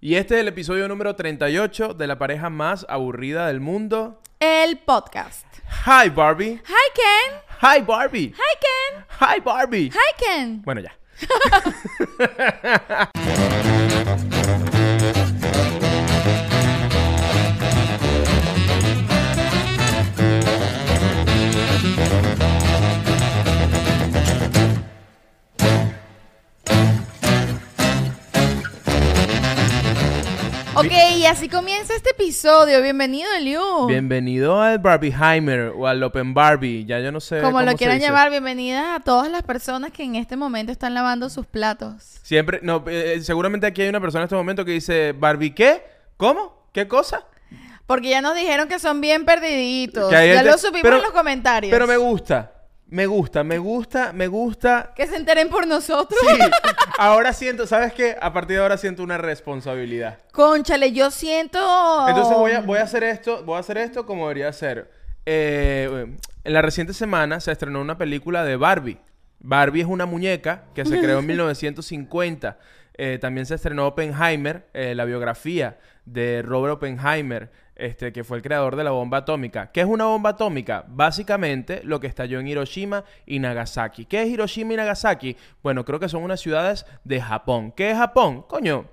Y este es el episodio número 38 de la pareja más aburrida del mundo. El podcast. Hi Barbie. Hi Ken. Hi Barbie. Hi Ken. Hi Barbie. Hi Ken. Bueno, ya. así comienza este episodio. Bienvenido, Eliu. Bienvenido al Barbieheimer o al Open Barbie. Ya yo no sé. Como cómo lo quieran llamar, bienvenida a todas las personas que en este momento están lavando sus platos. Siempre, no, eh, seguramente aquí hay una persona en este momento que dice, ¿Barbie qué? ¿Cómo? ¿Qué cosa? Porque ya nos dijeron que son bien perdiditos. Ya gente- lo supimos pero- en los comentarios. Pero me gusta, me gusta, me gusta, me gusta. Que se enteren por nosotros. Sí, ahora siento, ¿sabes qué? A partir de ahora siento una responsabilidad. Conchale, yo siento. Entonces voy a, voy a hacer esto, voy a hacer esto como debería ser. Eh, en la reciente semana se estrenó una película de Barbie. Barbie es una muñeca que se creó en 1950. Eh, también se estrenó Oppenheimer, eh, la biografía de Robert Oppenheimer, este, que fue el creador de la bomba atómica. ¿Qué es una bomba atómica? Básicamente lo que estalló en Hiroshima y Nagasaki. ¿Qué es Hiroshima y Nagasaki? Bueno, creo que son unas ciudades de Japón. ¿Qué es Japón? Coño,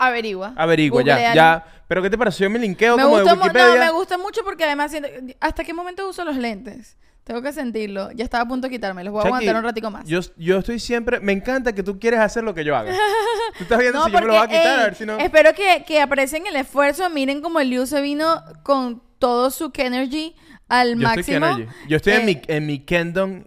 Averigua. Averigua, ya, Googlealo. ya. Pero ¿qué te pareció mi linkeo Me como de gusta, mu- Wikipedia? no, me gusta mucho porque además siento... ¿Hasta qué momento uso los lentes? Tengo que sentirlo. Ya estaba a punto de quitármelos. Voy a Chucky, aguantar un ratico más. Yo, yo estoy siempre... Me encanta que tú quieres hacer lo que yo haga. tú estás viendo No, si yo me lo voy a quitar, ey, a ver si no... Espero que, que aprecien el esfuerzo. Miren como el Liu se vino con todo su energy al Yo máximo. Yo estoy en, eh, mi, en mi Kingdom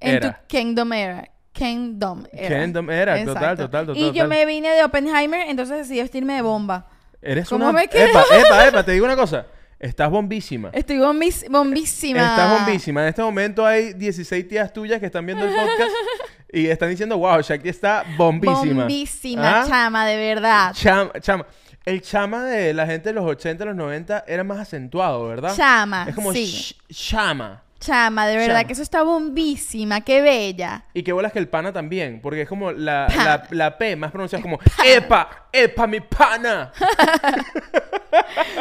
en era. tu Kingdom Era. Kingdom Era. Kingdom Era, total, Exacto. total, total, Y yo me vine de Oppenheimer, entonces decidí vestirme de bomba. Eres ¿Cómo una... me quedo? Epa, epa, epa, te digo una cosa. Estás bombísima. Estoy bombis- bombísima. Estás bombísima. En este momento hay 16 tías tuyas que están viendo el podcast y están diciendo, wow, Shakti está bombísima. Bombísima, ¿Ah? chama, de verdad. Chama, chama. El chama de la gente de los 80 y los 90 era más acentuado, ¿verdad? Chama, Es como sí. sh- chama. Chama, de verdad Chama. que eso está bombísima, qué bella. Y qué bolas que el pana también, porque es como la, la, la P más pronunciada como ¡Epa! ¡Epa, mi pana!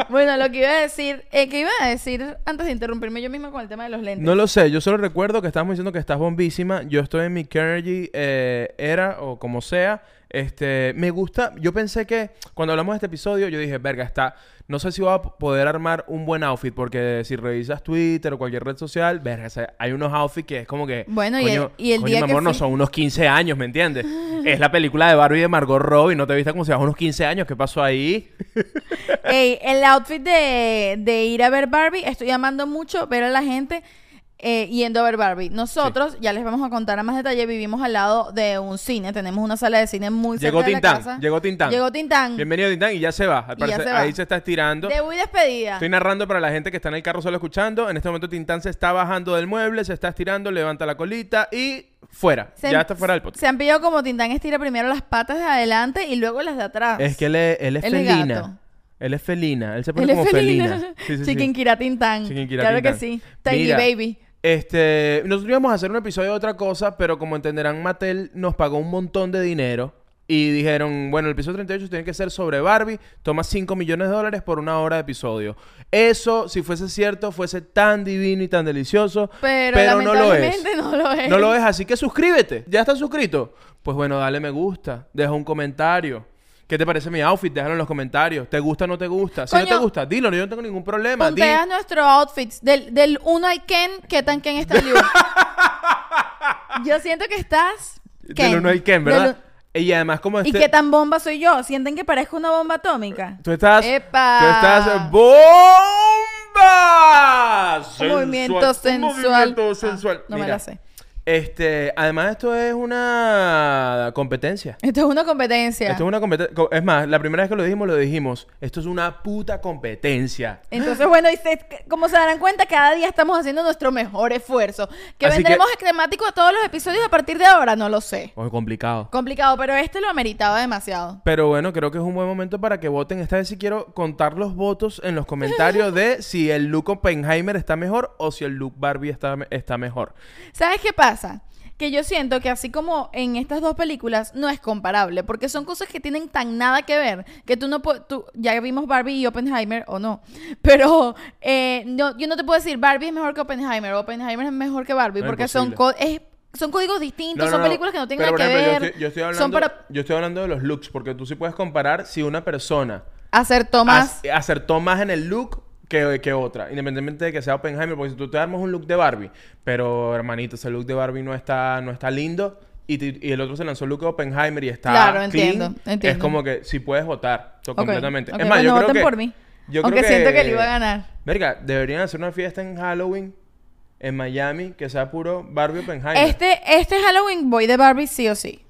Bueno, lo que iba a decir, eh, que iba a decir antes de interrumpirme yo misma con el tema de los lentes. No lo sé, yo solo recuerdo que estábamos diciendo que estás bombísima. Yo estoy en mi Carnegie eh, era o como sea. Este, me gusta. Yo pensé que cuando hablamos de este episodio, yo dije, verga, está. No sé si voy a poder armar un buen outfit, porque si revisas Twitter o cualquier red social, verga, o sea, hay unos outfits que es como que. Bueno, y el- y el coño, día mi que amor, no fui- son unos 15 años, ¿me entiendes? es la película de Barbie de Margot Robbie, no te viste como si fueras unos 15 años. ¿Qué pasó ahí? Ey, el outfit de, de ir a ver Barbie, estoy amando mucho ver a la gente eh, yendo a ver Barbie. Nosotros, ya les vamos a contar a más detalle, vivimos al lado de un cine, tenemos una sala de cine muy cerca Llegó de la Tintán, casa. llegó Tintán. Llegó Tintán. Bienvenido, Tintán, y ya se va. Al Y ya parecer, se va. ahí se está estirando. Debut y despedida. Estoy narrando para la gente que está en el carro solo escuchando. En este momento Tintán se está bajando del mueble, se está estirando, levanta la colita y fuera. Se- ya está fuera del podcast. Se han pillado como Tintán estira primero las patas de adelante y luego las de atrás. Es que él es, él es Él felina. gato. él es felina. Él se pone Él como felina. felina. Sí, sí. Chiquinquirá Tintán. Chiquinquirá Claro Tintán. que sí. Tiny Baby. Este, nosotros íbamos a hacer un episodio de otra cosa, pero como entenderán, Mattel nos pagó un montón de dinero. Y dijeron, bueno, el episodio 38 tiene que ser sobre Barbie. Toma 5 millones de dólares por una hora de episodio. Eso, si fuese cierto, fuese tan divino y tan delicioso. Pero, no lo es. no lo es. No lo es, así que suscríbete. ¿Ya estás suscrito? Pues bueno, dale me gusta, deja un comentario. ¿Qué te parece mi outfit? Déjalo en los comentarios. ¿Te gusta o no te gusta? Si no te gusta, dilo, yo no tengo ningún problema. Punteas nuestros outfits. Del, del 1 al Ken, ¿qué tan Ken está Liu? Yo siento que estás. Del uno al Ken, ¿verdad? Y además como ¿Y este... qué tan bomba soy yo? ¿Sienten que parezco una bomba atómica? Tú estás... ¡Epa! Tú estás... ¡Bomba! Un movimiento sensual. movimiento Ah, sensual. no me la sé. Este, además esto es una competencia. Esto es una competencia. Esto es una competencia. Es más, la primera vez que lo dijimos, lo dijimos. Esto es una puta competencia. Entonces, bueno, y se- como se darán cuenta, cada día estamos haciendo nuestro mejor esfuerzo. ¿Que Así vendremos temático a todos los episodios a partir de ahora? No lo sé. Muy complicado. Complicado, pero este lo ameritaba demasiado. Pero bueno, creo que es un buen momento para que voten. Esta vez sí quiero contar los votos en los comentarios de si el look Oppenheimer está mejor o si el look Barbie está, está mejor. ¿Sabes qué pasa? Que yo siento que así como en estas dos películas no es comparable, porque son cosas que tienen tan nada que ver que tú no puedes, ya vimos Barbie y Oppenheimer o no, pero eh, no, yo no te puedo decir Barbie es mejor que Oppenheimer, Oppenheimer es mejor que Barbie, No, porque son, imposible. co- es- son códigos distintos, No, son películas que no tienen Pero, nada por que ver, Yo estoy, yo estoy hablando, son para yo estoy hablando de los looks, porque tú sí puedes comparar si una persona hacer tomas. ac- acertó más en el look que, que otra, independientemente de que sea Oppenheimer, porque si tú te armas un look de Barbie, pero hermanito, ese look de Barbie no está, no está lindo. Y, el otro se lanzó el look de Oppenheimer y está Claro, clean, entiendo, entiendo. Es como que si puedes votar completamente. Es más, bueno, yo creo voten que... por mí. yo Aunque creo siento que él iba a ganar. Verga, deberían hacer una fiesta en Halloween en Miami que sea puro Barbie Oppenheimer. Este, este Halloween voy de Barbie sí o sí.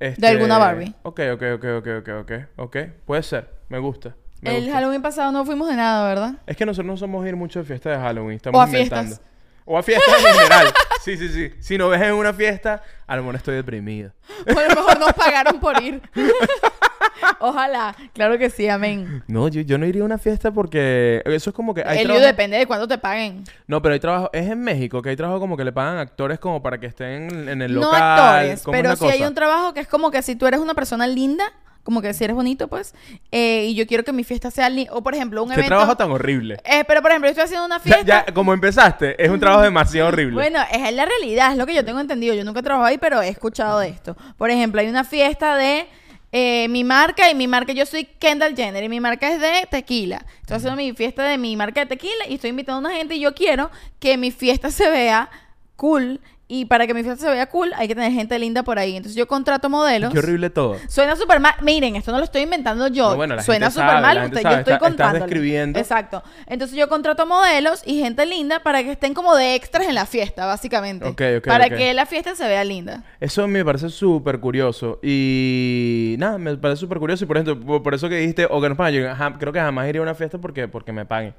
Este, de alguna Barbie. Ok, ok, ok, ok, ok. Ok, puede ser. Me gusta. Me El gusta. Halloween pasado no fuimos de nada, ¿verdad? Es que nosotros no somos ir mucho de fiesta de Halloween. Estamos O a inventando. fiestas. O a fiestas en general. Sí, sí, sí. Si nos ves en una fiesta, a lo mejor estoy deprimido. O a lo mejor nos pagaron por ir. Ojalá. Claro que sí, amén. No, yo, yo no iría a una fiesta porque eso es como que hay El trabajo- depende de cuánto te paguen. No, pero hay trabajo... Es en México que hay trabajo como que le pagan actores como para que estén en, el No local. actores, ¿Cómo es pero sí hay un trabajo que es como que si tú eres una persona linda, como que si eres bonito, pues, eh, y yo quiero que mi fiesta sea. O por ejemplo, un Qué evento. trabajo tan horrible. Eh, pero por ejemplo, yo estoy haciendo una Ya, fiesta. ya, como empezaste, es un trabajo demasiado horrible. Bueno, es la realidad, es lo que yo tengo entendido. Yo nunca he trabajado ahí, pero he escuchado de esto. Por ejemplo, hay una fiesta de eh, mi marca y mi marca, yo soy Kendall Jenner y mi marca es de tequila. Estoy haciendo mi fiesta de mi marca de tequila y estoy invitando a una gente y yo quiero que mi fiesta se vea cool. Y para que mi fiesta se vea cool, hay que tener gente linda por ahí. Entonces yo contrato modelos. Qué horrible todo. Suena súper mal. Miren, esto no lo estoy inventando yo. No, bueno, la Suena súper mal. la gente usted- yo estoy describiendo. Exacto. Entonces yo contrato modelos y gente linda para que estén como de extras en la fiesta, básicamente. Ok, ok, para que la fiesta se vea linda. Eso me parece súper curioso. Y nada, me parece súper curioso. Y por ejemplo, por, eso que dijiste, o que no paguen, yo creo que jamás iría a una fiesta porque, porque me paguen.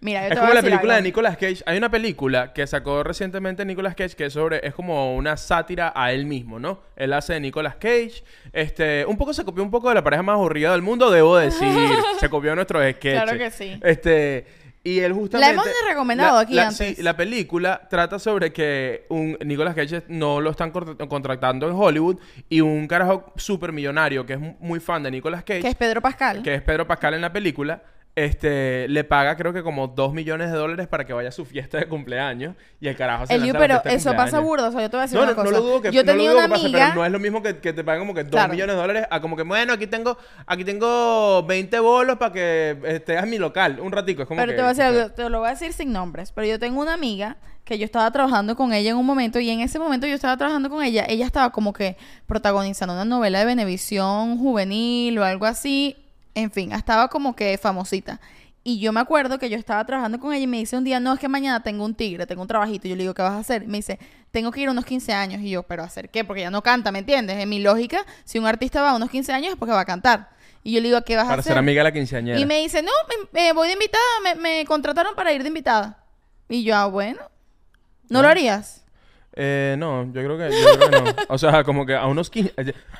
Mira, yo Es como voy a la decir película de. Nicolas Cage. Hay una película que sacó recientemente Nicolas Cage que es sobre, es como una sátira a él mismo, ¿no? Él hace de Nicolas Cage. Este, un poco se copió un poco de la pareja más aburrida del mundo, debo decir. se copió de nuestros sketches. Claro que sí. Este, y él justamente. hemos recomendado la- aquí la- antes. Sí, la película trata sobre que un Nicolas Cage no lo están contratando en Hollywood y un carajo súper millonario que es mu- muy fan de Nicolas Cage Que es Pedro Pascal. que es Pedro Pascal en la película, este, le paga creo que como 2 millones de dólares para que vaya a su fiesta de cumpleaños y el carajo se lanza la pero fiesta de eso pasa burdo. O sea, yo te voy a decir No, una no, no cosa. lo dudo que yo no lo tenía dudo una que pase, amiga. pero no es lo mismo que, que te paguen como que 2 Claro. millones de dólares a como que bueno, aquí tengo aquí tengo 20 bolos para que estés en mi local un ratico, es como Pero que te voy a decir te lo voy a decir sin nombres. Pero yo tengo una amiga que yo estaba trabajando con ella en un momento y en ese momento yo estaba trabajando con ella. Ella estaba como que protagonizando una novela de Venevisión juvenil o algo así. En fin, estaba como que famosita. Y yo me acuerdo que yo estaba trabajando con ella y me dice un día, no, es que mañana tengo un tigre, tengo un trabajito. Y yo le digo, ¿qué vas a hacer? Me dice, tengo que ir a unos 15 años. Y yo, ¿pero hacer qué? Porque ella no canta, ¿me entiendes? En mi lógica, si un artista va a unos 15 años es porque va a cantar. Y yo le digo, ¿qué vas a para hacer? ser amiga de la quinceañera. Y me dice, no, me, voy de invitada, me, me contrataron para ir de invitada. Y yo, ah, bueno. ¿No lo harías? Eh, no, yo creo que, yo creo que no. O sea, como que a unos 15...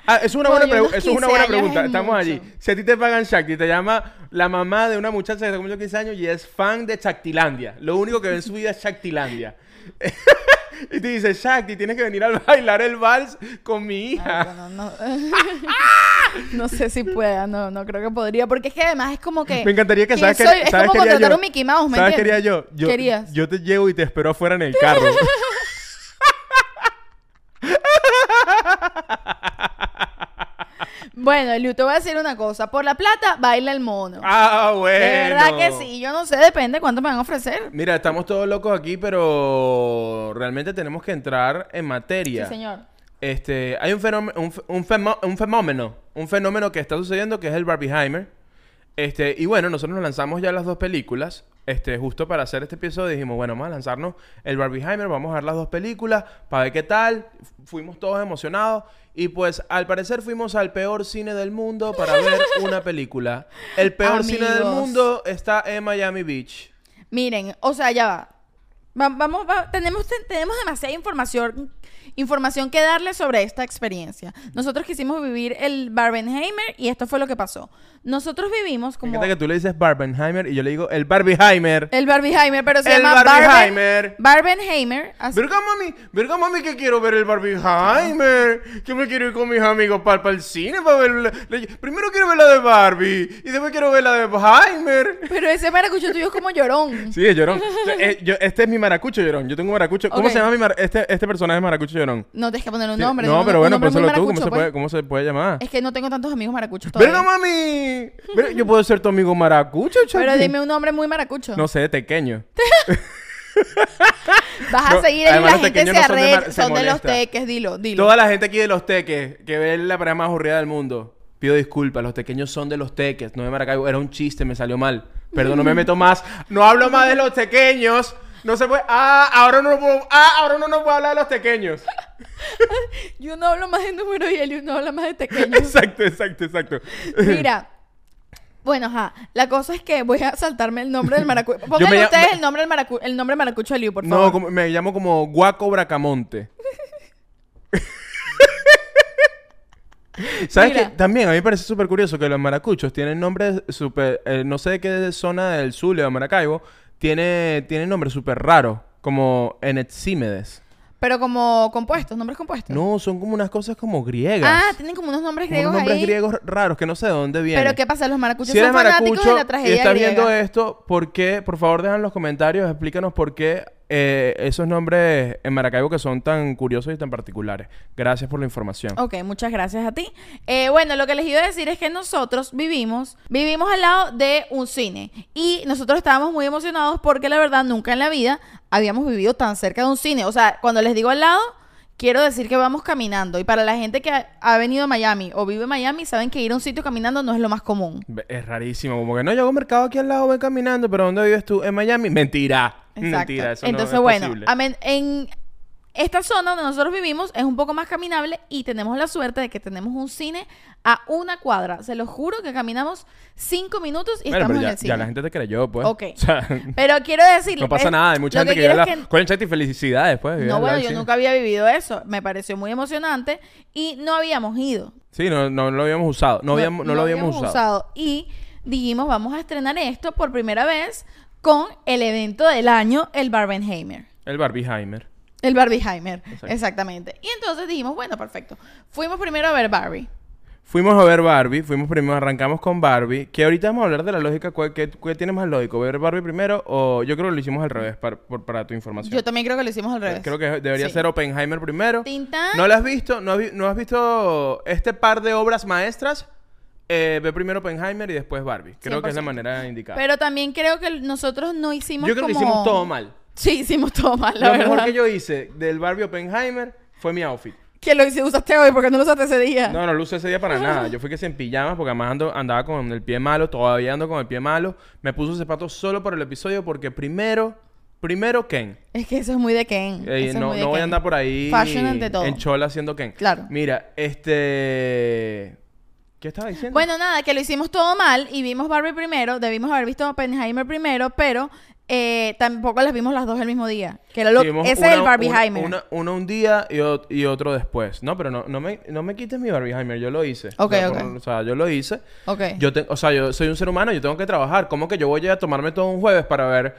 Ah, es una buena, pregu- eso es una 15 buena pregunta. es Estamos mucho. allí. Si a ti te pagan Shakti, te llama la mamá de una muchacha que cumplió 15 años y es fan de Shaktilandia. Lo único que ve en su vida es Shaktilandia. y te dice, Shakti, tienes que venir a bailar el vals con mi Ay, hija. bueno, no, no sé si pueda, no, no creo que podría, porque es que además es como que... Me encantaría que, ¿quién ¿sabes qué? soy? Es ¿sabes como contratar yo? un Mickey Mouse, ¿me ¿Sabes entiendes? haría yo? yo? Querías. Yo te llevo y te espero afuera en el carro. Bueno, Eliu, te voy a decir una cosa. Por la plata, baila el mono. ah, bueno. De verdad que sí. Yo no sé, depende cuánto me van a ofrecer. Mira, estamos todos locos aquí, pero realmente tenemos que entrar en materia. Sí, señor. Este, hay un fenómeno, un, un fenómeno, un fenómeno que está sucediendo que es el Barbieheimer. Este, y bueno, nosotros nos lanzamos ya las dos películas. Este, justo para hacer este episodio dijimos, bueno, vamos a lanzarnos el Barbieheimer, vamos a ver las dos películas para ver qué tal. Fuimos todos emocionados y pues al parecer fuimos al peor cine del mundo para ver una película. El peor cine del mundo está en Miami Beach. Miren, o sea, ya va. Va- vamos, va- tenemos, te- tenemos demasiada información, información que darle sobre esta experiencia. Nosotros quisimos vivir el Barbenheimer y esto fue lo que pasó. Nosotros vivimos como encanta que tú le dices Barbenheimer y yo le digo el Barbieheimer. el Barbieheimer, pero se El llama Barbieheimer. Barbenheimer. así- Verga mami, verga mami que quiero ver el Barbieheimer. Que me quiero ir con mis amigos para el cine para ver la- la- Primero quiero ver la de Barbie y después quiero ver la de Heimer. Pero ese maracucho tuyo es como llorón. Sí, es llorón. O sea, eh, yo- este es mi maracucho llorón. Yo tengo un maracucho. ¿Cómo se llama mi mar- este, este personaje es maracucho llorón? No tienes que poner un Sí, nombre. no, pero un bueno, muy pónselo tú. ¿Cómo se, pues. puede, ¿Cómo se puede llamar? Es que no tengo tantos amigos maracuchos ¡Verga, todavía. Yo puedo ser tu amigo maracucho, Pero Chucky? dime un nombre muy maracucho. No sé, pequeño. Vas a No, seguir y la gente se, no son de son de los teques, dilo, dilo. Toda la gente aquí de los teques, que ve la pareja más aburrida del mundo, pido disculpas. Los tequeños son de los teques, no de Maracaibo. Era un chiste, me salió mal. Perdón, no me meto más. No hablo más de los tequeños. No se puede. Ah, ahora no puedo. Ah, ahora no, no puedo hablar de los tequeños. Yo no hablo más de número y él no habla más de pequeños. exacto, exacto, exacto. Mira. Bueno, ajá. La cosa es que voy a saltarme el nombre del maracucho. Pónganle me ustedes llamo- el nombre del maracu el nombre maracucho de Liu, por favor. No, como- me llamo como Guaco Bracamonte. ¿Sabes Mira. qué? También a mí me parece súper curioso que los maracuchos tienen nombres súper... eh, no sé de qué zona del Zulia o Maracaibo. Tiene, tienen nombres súper raros. Como Enetzímedes. Pero como compuestos, nombres compuestos. No, son como unas cosas como griegas. Ah, tienen como unos nombres griegos unos nombres ahí. griegos raros que no sé de dónde vienen. Pero ¿qué pasa? Los maracuchos Si eres son fanáticos maracucho de la y tragedia estás griega. viendo esto, ¿por qué? Por favor, dejan en los comentarios, explícanos por qué eh, esos nombres en Maracaibo que son tan curiosos y tan particulares. Gracias por la información. Ok, muchas gracias a ti. Eh, bueno, lo que les iba a decir es que nosotros vivimos, vivimos al lado de un cine y nosotros estábamos muy emocionados porque la verdad nunca en la vida habíamos vivido tan cerca de un cine. O sea, cuando les digo al lado, quiero decir que vamos caminando. Y para la gente que ha, ha venido a Miami o vive en Miami, saben que ir a un sitio caminando no es lo más común. Es rarísimo, como que no, yo hago mercado aquí al lado, voy caminando, pero ¿dónde vives tú? ¿En Miami? Mentira. Exacto. Mentira, eso no Entonces, es bueno, posible. amen- en esta zona donde nosotros vivimos es un poco más caminable y tenemos la suerte de que tenemos un cine a una cuadra. Se lo juro que caminamos cinco minutos y Bueno, estamos pero en ya, el cine. ya la gente te creyó, pues. Ok. O sea, Pero quiero decir, no pasa es- nada, hay mucha gente que, quiero vive la... que- Concha, y felicidades, pues. No, bueno, yo cine. nunca había vivido eso. Me pareció muy emocionante y no habíamos ido. Sí, no, no lo habíamos usado. No, habíamos, no lo habíamos usado. Y dijimos, vamos a estrenar esto por primera vez con el evento del año, el Barbenheimer. El Barbieheimer. El Barbieheimer, exactamente. Y entonces dijimos, bueno, perfecto. Fuimos primero a ver Barbie. Fuimos a ver Barbie, fuimos primero, arrancamos con Barbie, que ahorita vamos a hablar de la lógica, ¿cuál, qué, tiene más lógico? ¿Ver Barbie primero o yo creo que lo hicimos al revés para, por- para tu información? Yo también creo que lo hicimos al revés. Creo que debería Sí. ser Oppenheimer primero. Tintán. ¿No lo has visto? ¿No has, vi- no has visto este par de obras maestras? Eh, ve primero Oppenheimer y después Barbie. Creo que es la 100%. manera indicada. Pero también creo que nosotros no hicimos yo creo que como- hicimos todo mal. Sí, hicimos todo mal, la lo verdad. mejor que yo hice del Barbie Oppenheimer fue mi outfit. Que lo hice- usaste hoy porque no lo usaste ese día. No, no lo usé ese día para nada. Yo fui que se en pijamas porque además ando- andaba con el pie malo, todavía ando con el pie malo. Me puso zapatos solo por el episodio porque primero, primero Ken. Es que eso es muy de Ken. Eh, Eso es no muy de no voy a Ken. andar por ahí Fashion ante todo. en chola haciendo Ken. Claro. Mira, este... ¿Qué estaba diciendo? Bueno, nada, que lo hicimos todo mal y vimos Barbie primero, debimos haber visto Oppenheimer primero, pero eh, tampoco las vimos las dos el mismo día. Que era lo, Sí, ese una- es el Barbieheimer. Una, una- uno un día y, ot- y otro después. No, pero no, no, me, no me quites mi Barbieheimer, yo lo hice. Ok, o sea, por- o sea, yo lo hice. Ok. Yo te- o sea, yo soy un ser humano, yo tengo que trabajar. ¿Cómo que yo voy a tomarme todo un jueves para ver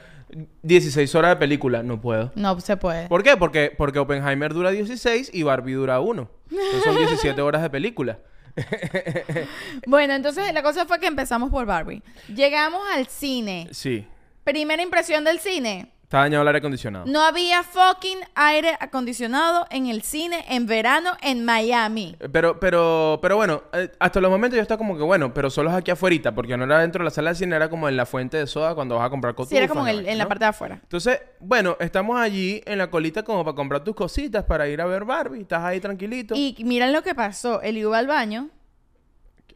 16 horas de película? No puedo. No se puede. ¿Por qué? Porque, porque Oppenheimer dura 16 y Barbie dura 1. Entonces son 17 horas de película. Bueno, entonces la cosa fue que empezamos por Barbie. Llegamos al cine. Sí. Primera impresión del cine. Está dañado el aire acondicionado. No había fucking aire acondicionado en el cine en verano en Miami. Eh, Pero, pero, pero bueno, eh, hasta los momentos yo estaba como que bueno, pero solo es aquí afuera, porque no era dentro de la sala de cine, era como en la fuente de soda cuando vas a comprar cotufas. Sí, era como en, el- en la parte de afuera. Entonces, bueno, estamos allí en la colita como para comprar tus cositas para ir a ver Barbie. Estás ahí tranquilito. Y miren lo que pasó. Él iba al baño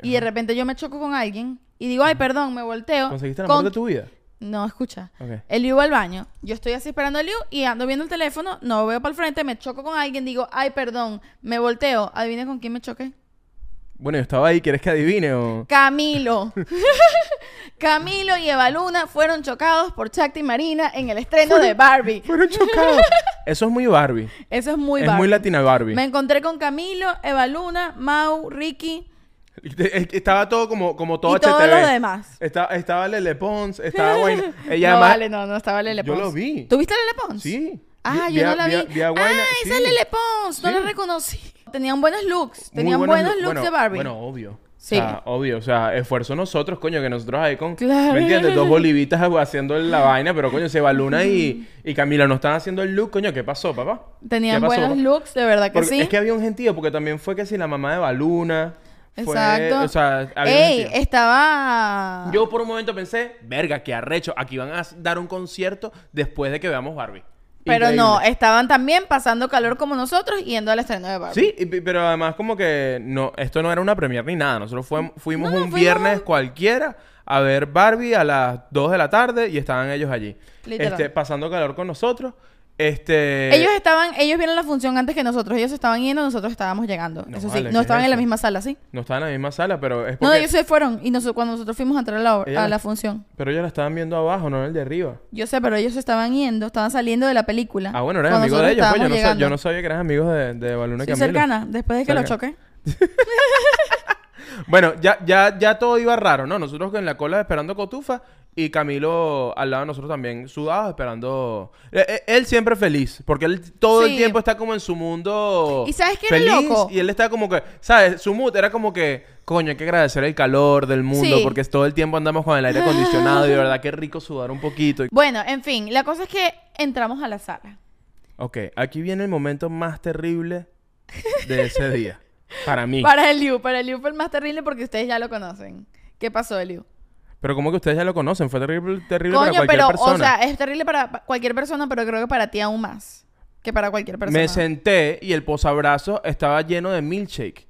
y de repente yo me choco con alguien y digo, ay, perdón, me volteo. ¿Conseguiste el Con- amor de tu vida? No, escucha. Ok. El Liu va al baño. Yo estoy así esperando al Liu y ando viendo el teléfono, no veo para el frente, me choco con alguien, digo, ay, perdón, me volteo. Adivine con quién me choqué. Bueno, yo estaba ahí, ¿quieres que adivine o...? Camilo. Camilo y Eva Luna fueron chocados por Chacti Marina en el estreno de Barbie. Fueron chocados. Eso es muy Barbie. Eso es muy es Barbie. muy latina Barbie. Me encontré con Camilo, Eva Luna, Mau, Ricky Y es Estaba todo como, como todo y todos HTV. los demás. Está- estaba Lele Pons, estaba Guayna. Ella no, además- vale, no, no estaba Lele Yo Pons. lo vi. ¿Tú viste Lele Pons? Sí. Ah, Vi- yo vi a- no la vi vi. a- vi a Guayna, ah, esa sí. es Lele Pons. No Sí. la reconocí. Tenían buenos looks. Muy Tenían buenos, looks bueno, de Barbie. Bueno, obvio. Sí. O sea, obvio. O sea, esfuerzo nosotros, coño, que nosotros ahí con... Claro. ¿Me entiendes? Dos bolivitas haciendo la vaina, pero coño, Seba Luna y, y Camila no están haciendo el look, coño, ¿qué pasó, papá? Tenían ¿Qué pasó, buenos papá? looks, de verdad que Porque sí. Es que había un gentío, porque también fue que si la mamá de Baluna... Fue, Exacto. o sea, había Ey, estaba. Yo por un momento pensé, verga, qué arrecho. Aquí van a dar un concierto después de que veamos Barbie. Pero Increíble. no, estaban también pasando calor como nosotros yendo al estreno de Barbie. Sí, y pero además como que no, esto no era una premier ni nada. Nosotros fuimos No, un fuimos viernes un- cualquiera a ver Barbie a las 2 de la tarde y estaban ellos allí. Literal. Este, pasando calor con nosotros. Este... Ellos estaban, ellos vieron la función antes que nosotros. Ellos estaban yendo, nosotros estábamos llegando. No, eso sí, vale, ¿qué no es estaban en la misma sala, ¿sí? No estaban en la misma sala, pero es No, ellos se fueron y nosotros, cuando nosotros fuimos a entrar a la, a función. Pero ellos la estaban viendo abajo, no en el de arriba. Yo sé, pero ellos se estaban yendo, estaban saliendo de la película. Ah, bueno, eres amigo de ellos. Pues yo no, sa- llegando. yo no sabía que eras amigo de, de Baluna Camilo. cercana, después de que lo choqué. Bueno, ya, ya, ya todo iba raro, ¿no? Nosotros en la cola esperando cotufa y Camilo al lado de nosotros también sudados esperando. Eh, eh, Él siempre feliz, porque él todo Sí. el tiempo está como en su mundo. ¿Y sabes qué era feliz, loco? Y él está como que, ¿sabes? Su mood era como que, coño, hay que agradecer el calor del mundo, Sí. porque todo el tiempo andamos con el aire acondicionado y de verdad qué rico sudar un poquito. Bueno, en fin, la cosa es que entramos a la sala. Ok, aquí viene el momento más terrible de ese día. Para mí. Para Eliu, para Eliu fue el más terrible porque ustedes ya lo conocen. ¿Qué pasó, Eliu? Pero como que ustedes ya lo conocen, fue terrible, terrible para Coño, cualquier pero, persona. o sea, es terrible para pa- cualquier persona, pero creo que para ti aún más que para cualquier persona. Me senté y el posabrazo estaba lleno de milkshake.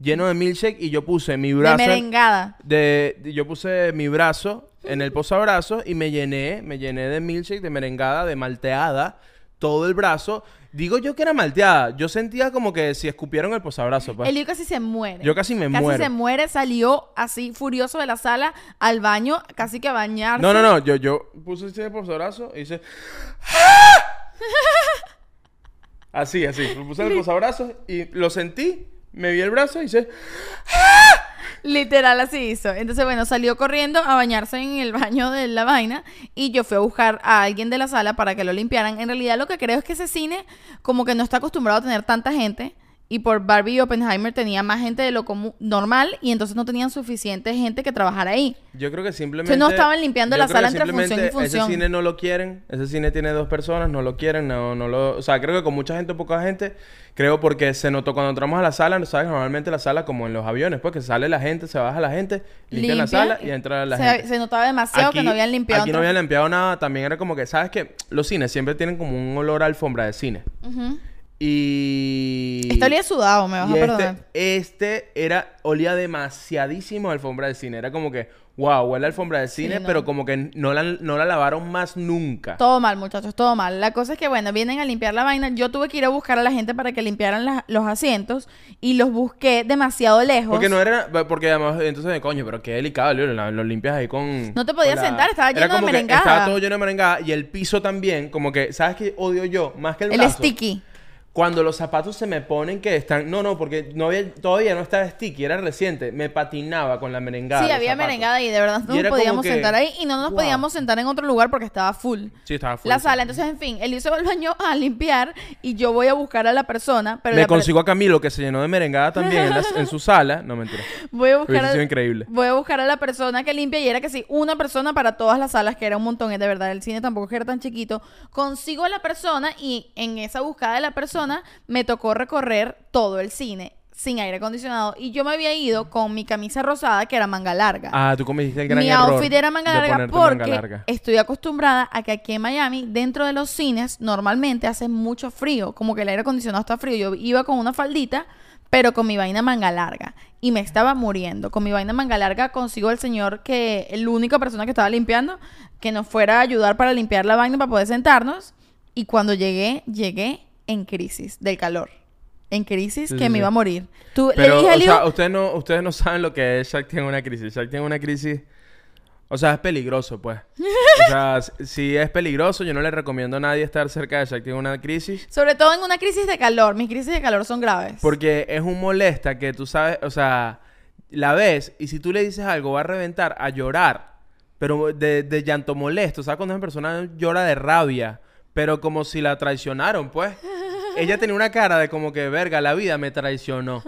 Lleno de milkshake y yo puse mi de brazo. en- merengada. de- de- yo puse mi brazo en el posabrazo y me llené, me llené de milkshake, de merengada, de malteada, todo el brazo. Digo yo que era malteada. Yo sentía como que si escupieron el posabrazo. pues. Eliu casi se muere. Yo casi me Casi muero. se muere, salió así furioso de la sala al baño, casi que a bañarse. No, no, no. Yo, yo puse ese posabrazo y hice. Así, así. Me puse el posabrazo y lo sentí. Me vi el brazo y hice. Literal así hizo. Entonces, bueno, salió corriendo a bañarse en el baño de la vaina y yo fui a buscar a alguien de la sala para que lo limpiaran. En realidad lo que creo es que ese cine como que no está acostumbrado a tener tanta gente y por Barbie y Oppenheimer tenía más gente de lo común normal y entonces no tenían suficiente gente que trabajara ahí. Yo creo que simplemente. no estaban limpiando la sala que entre función y función. Ese cine no lo quieren. Ese cine tiene dos personas, no lo quieren, no, no lo. O sea, creo que con mucha gente o poca gente. Creo porque se notó cuando entramos a la sala, ¿no ¿sabes? Normalmente la sala, como en los aviones, pues que sale la gente, se baja la gente, limpian la Limpia, sala y entra la se, gente. se notaba demasiado que no habían limpiado. Aquí no habían limpiado nada. También era como que, ¿sabes qué? Los cines siempre tienen como un olor a alfombra de cine. Ujú. Y. Este olía sudado, me vas y a este, perdonar. este era, olía demasiadísimo a alfombra de cine. Era como que, wow, huele a alfombra de cine, no. pero como que no la, no la lavaron más nunca. Todo mal, muchachos, todo mal. La cosa es que, bueno, vienen a limpiar la vaina. Yo tuve que ir a buscar a la gente para que limpiaran la- los asientos y los busqué demasiado lejos. Porque no era, porque además, entonces, coño, pero qué delicado, lo, lo limpias ahí con... No te podías la- sentar, estaba Era lleno de como que merengada. Estaba todo lleno de merengada y el piso también, como que, ¿sabes qué odio yo? Más que el, El brazo. sticky. Cuando los zapatos se me ponen que están... No, no, porque no había, todavía no estaba sticky, era reciente. Me patinaba con la merengada. Sí, había zapatos. merengada y de verdad no nos podíamos que, sentar ahí y no nos wow. podíamos sentar en otro lugar porque estaba full. Sí, estaba full, La sala, entonces, en fin, él se va al baño a limpiar y yo voy a buscar a la persona, pero Me consigo a Camilo que se llenó de merengada también en, la- en su sala. No, mentira. voy a buscar a- sido increíble. Voy a buscar a la persona que limpia y era que sí, una persona para todas las salas, que era un montón, y de verdad, el cine tampoco es era tan chiquito. Consigo a la persona y en esa búsqueda de la persona me tocó recorrer todo el cine sin aire acondicionado y yo me había ido con mi camisa rosada que era manga larga. Ah, tú cometiste el gran mi error outfit era manga larga porque manga larga. estoy acostumbrada a que aquí en Miami, dentro de los cines, normalmente hace mucho frío, como que el aire acondicionado está frío. Yo iba con una faldita, pero con mi vaina manga larga. Y me estaba muriendo. Con mi vaina manga larga consigo el señor que, el única persona que estaba limpiando, que nos fuera a ayudar para limpiar la vaina para poder sentarnos. Y cuando llegué, llegué en crisis del calor. En crisis Sí, que sí, me sí. iba a morir. Tú, Pero, le dije a o sea, ustedes no, ustedes no saben lo que es Shaq tiene una crisis. Shaq tiene una crisis... O sea, es peligroso, pues. O sea, si es peligroso, yo no le recomiendo a nadie estar cerca de Shakti en una crisis. Sobre todo en una crisis de calor. Mis crisis de calor son graves. Porque es un molesta que tú sabes, o sea, la ves y si tú le dices algo va a reventar, a llorar. Pero de, de llanto molesto. ¿Sabes cuando una persona llora de rabia? Pero como si la traicionaron, pues. Ella tenía una cara de como que, verga, la vida me traicionó.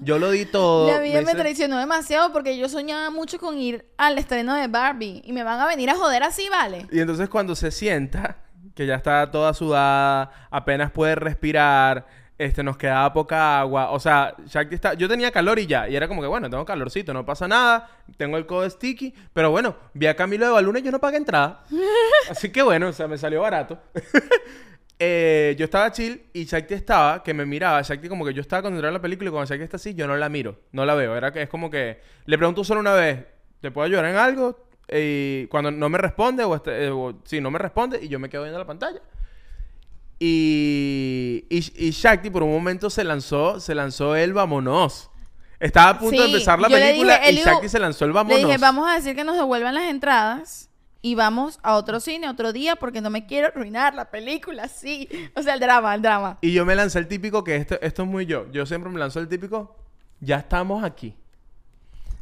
Yo lo di todo. La vida me hice- traicionó demasiado porque yo soñaba mucho con ir al estreno de Barbie. Y me van a venir a joder así, ¿vale? Y entonces cuando se sienta, que ya está toda sudada, apenas puede respirar, este, nos quedaba poca agua. O sea, Shakti está... Yo tenía calor y ya. Y era como que, bueno, tengo calorcito, no pasa nada. Tengo el codo sticky. Pero bueno, vi a Camilo de Baluna y yo no pagué entrada. Así que bueno, o sea, me salió barato. Eh, yo estaba chill y Shakti estaba, que me miraba. Shakti como que yo estaba concentrado en la película y cuando Shakti está así, yo no la miro. No la veo. Era que es como que... Le pregunto solo una vez, ¿te puedo ayudar en algo? Y cuando no me responde, o, este, eh, o si no me responde, y yo me quedo viendo la pantalla. Y, y, y Shakti por un momento se lanzó, se lanzó el vámonos. Estaba a punto de empezar la película dije, y Shakti se lanzó el vámonos. Le dije, vamos a decir que nos devuelvan las entradas y vamos a otro cine otro día porque no me quiero arruinar la película, sí. O sea, el drama, el drama. Y yo me lancé el típico, que esto, esto es muy yo. Yo siempre me lanzo el típico, ya estamos aquí.